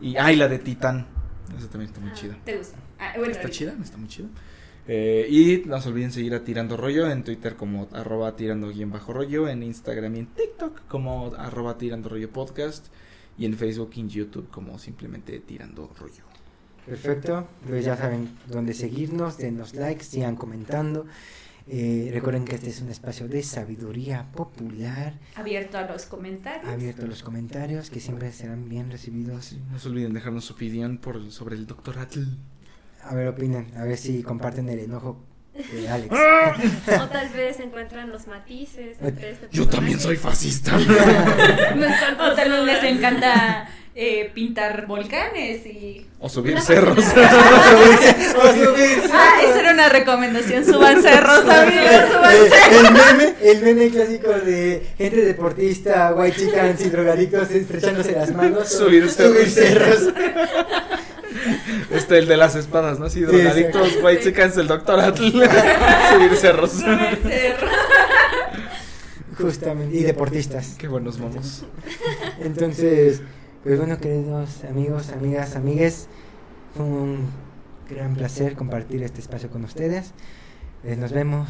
Y, ay, la de Titán. Esa también está muy chida. ¿Te gusta? Ah, bueno, Está chida, está muy chida. Eh, y no se olviden seguir a Tirando Rollo en Twitter como arroba tirando guion bajo rollo, en Instagram y en TikTok como arroba tirando rollo podcast y en Facebook y en YouTube como simplemente tirando rollo. Perfecto, pues ya saben dónde seguirnos, denos likes, sigan comentando. Eh, recuerden que este es un espacio de sabiduría popular, Abierto a los comentarios. abierto a los comentarios, que siempre serán bien recibidos. No se olviden dejarnos su opinión por, sobre el Dr. Atl. A ver, opinen, a ver si comparten el enojo de Alex. O tal vez encuentran los matices entre este Yo también soy fascista. O tal vez les encanta eh, pintar volcanes y... o subir cerros. O subirse. Ah, esa era una recomendación. Suban cerros, amigos, suban Eh, cerros. el meme, el meme clásico de gente deportista, white chickens y drogadictos estrechándose las manos. Subir cerros. Subir cerros. Este, el de las espadas, ¿no? Sí, Sí, drogadictos, sí. white chickens, el Dr. Atl. subir cerros. Justamente, y deportistas. Qué buenos momos. Entonces, pues bueno, queridos amigos, amigas, amigues, fue un gran placer compartir este espacio con ustedes. Eh, nos vemos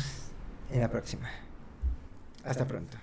en la próxima. Hasta pronto.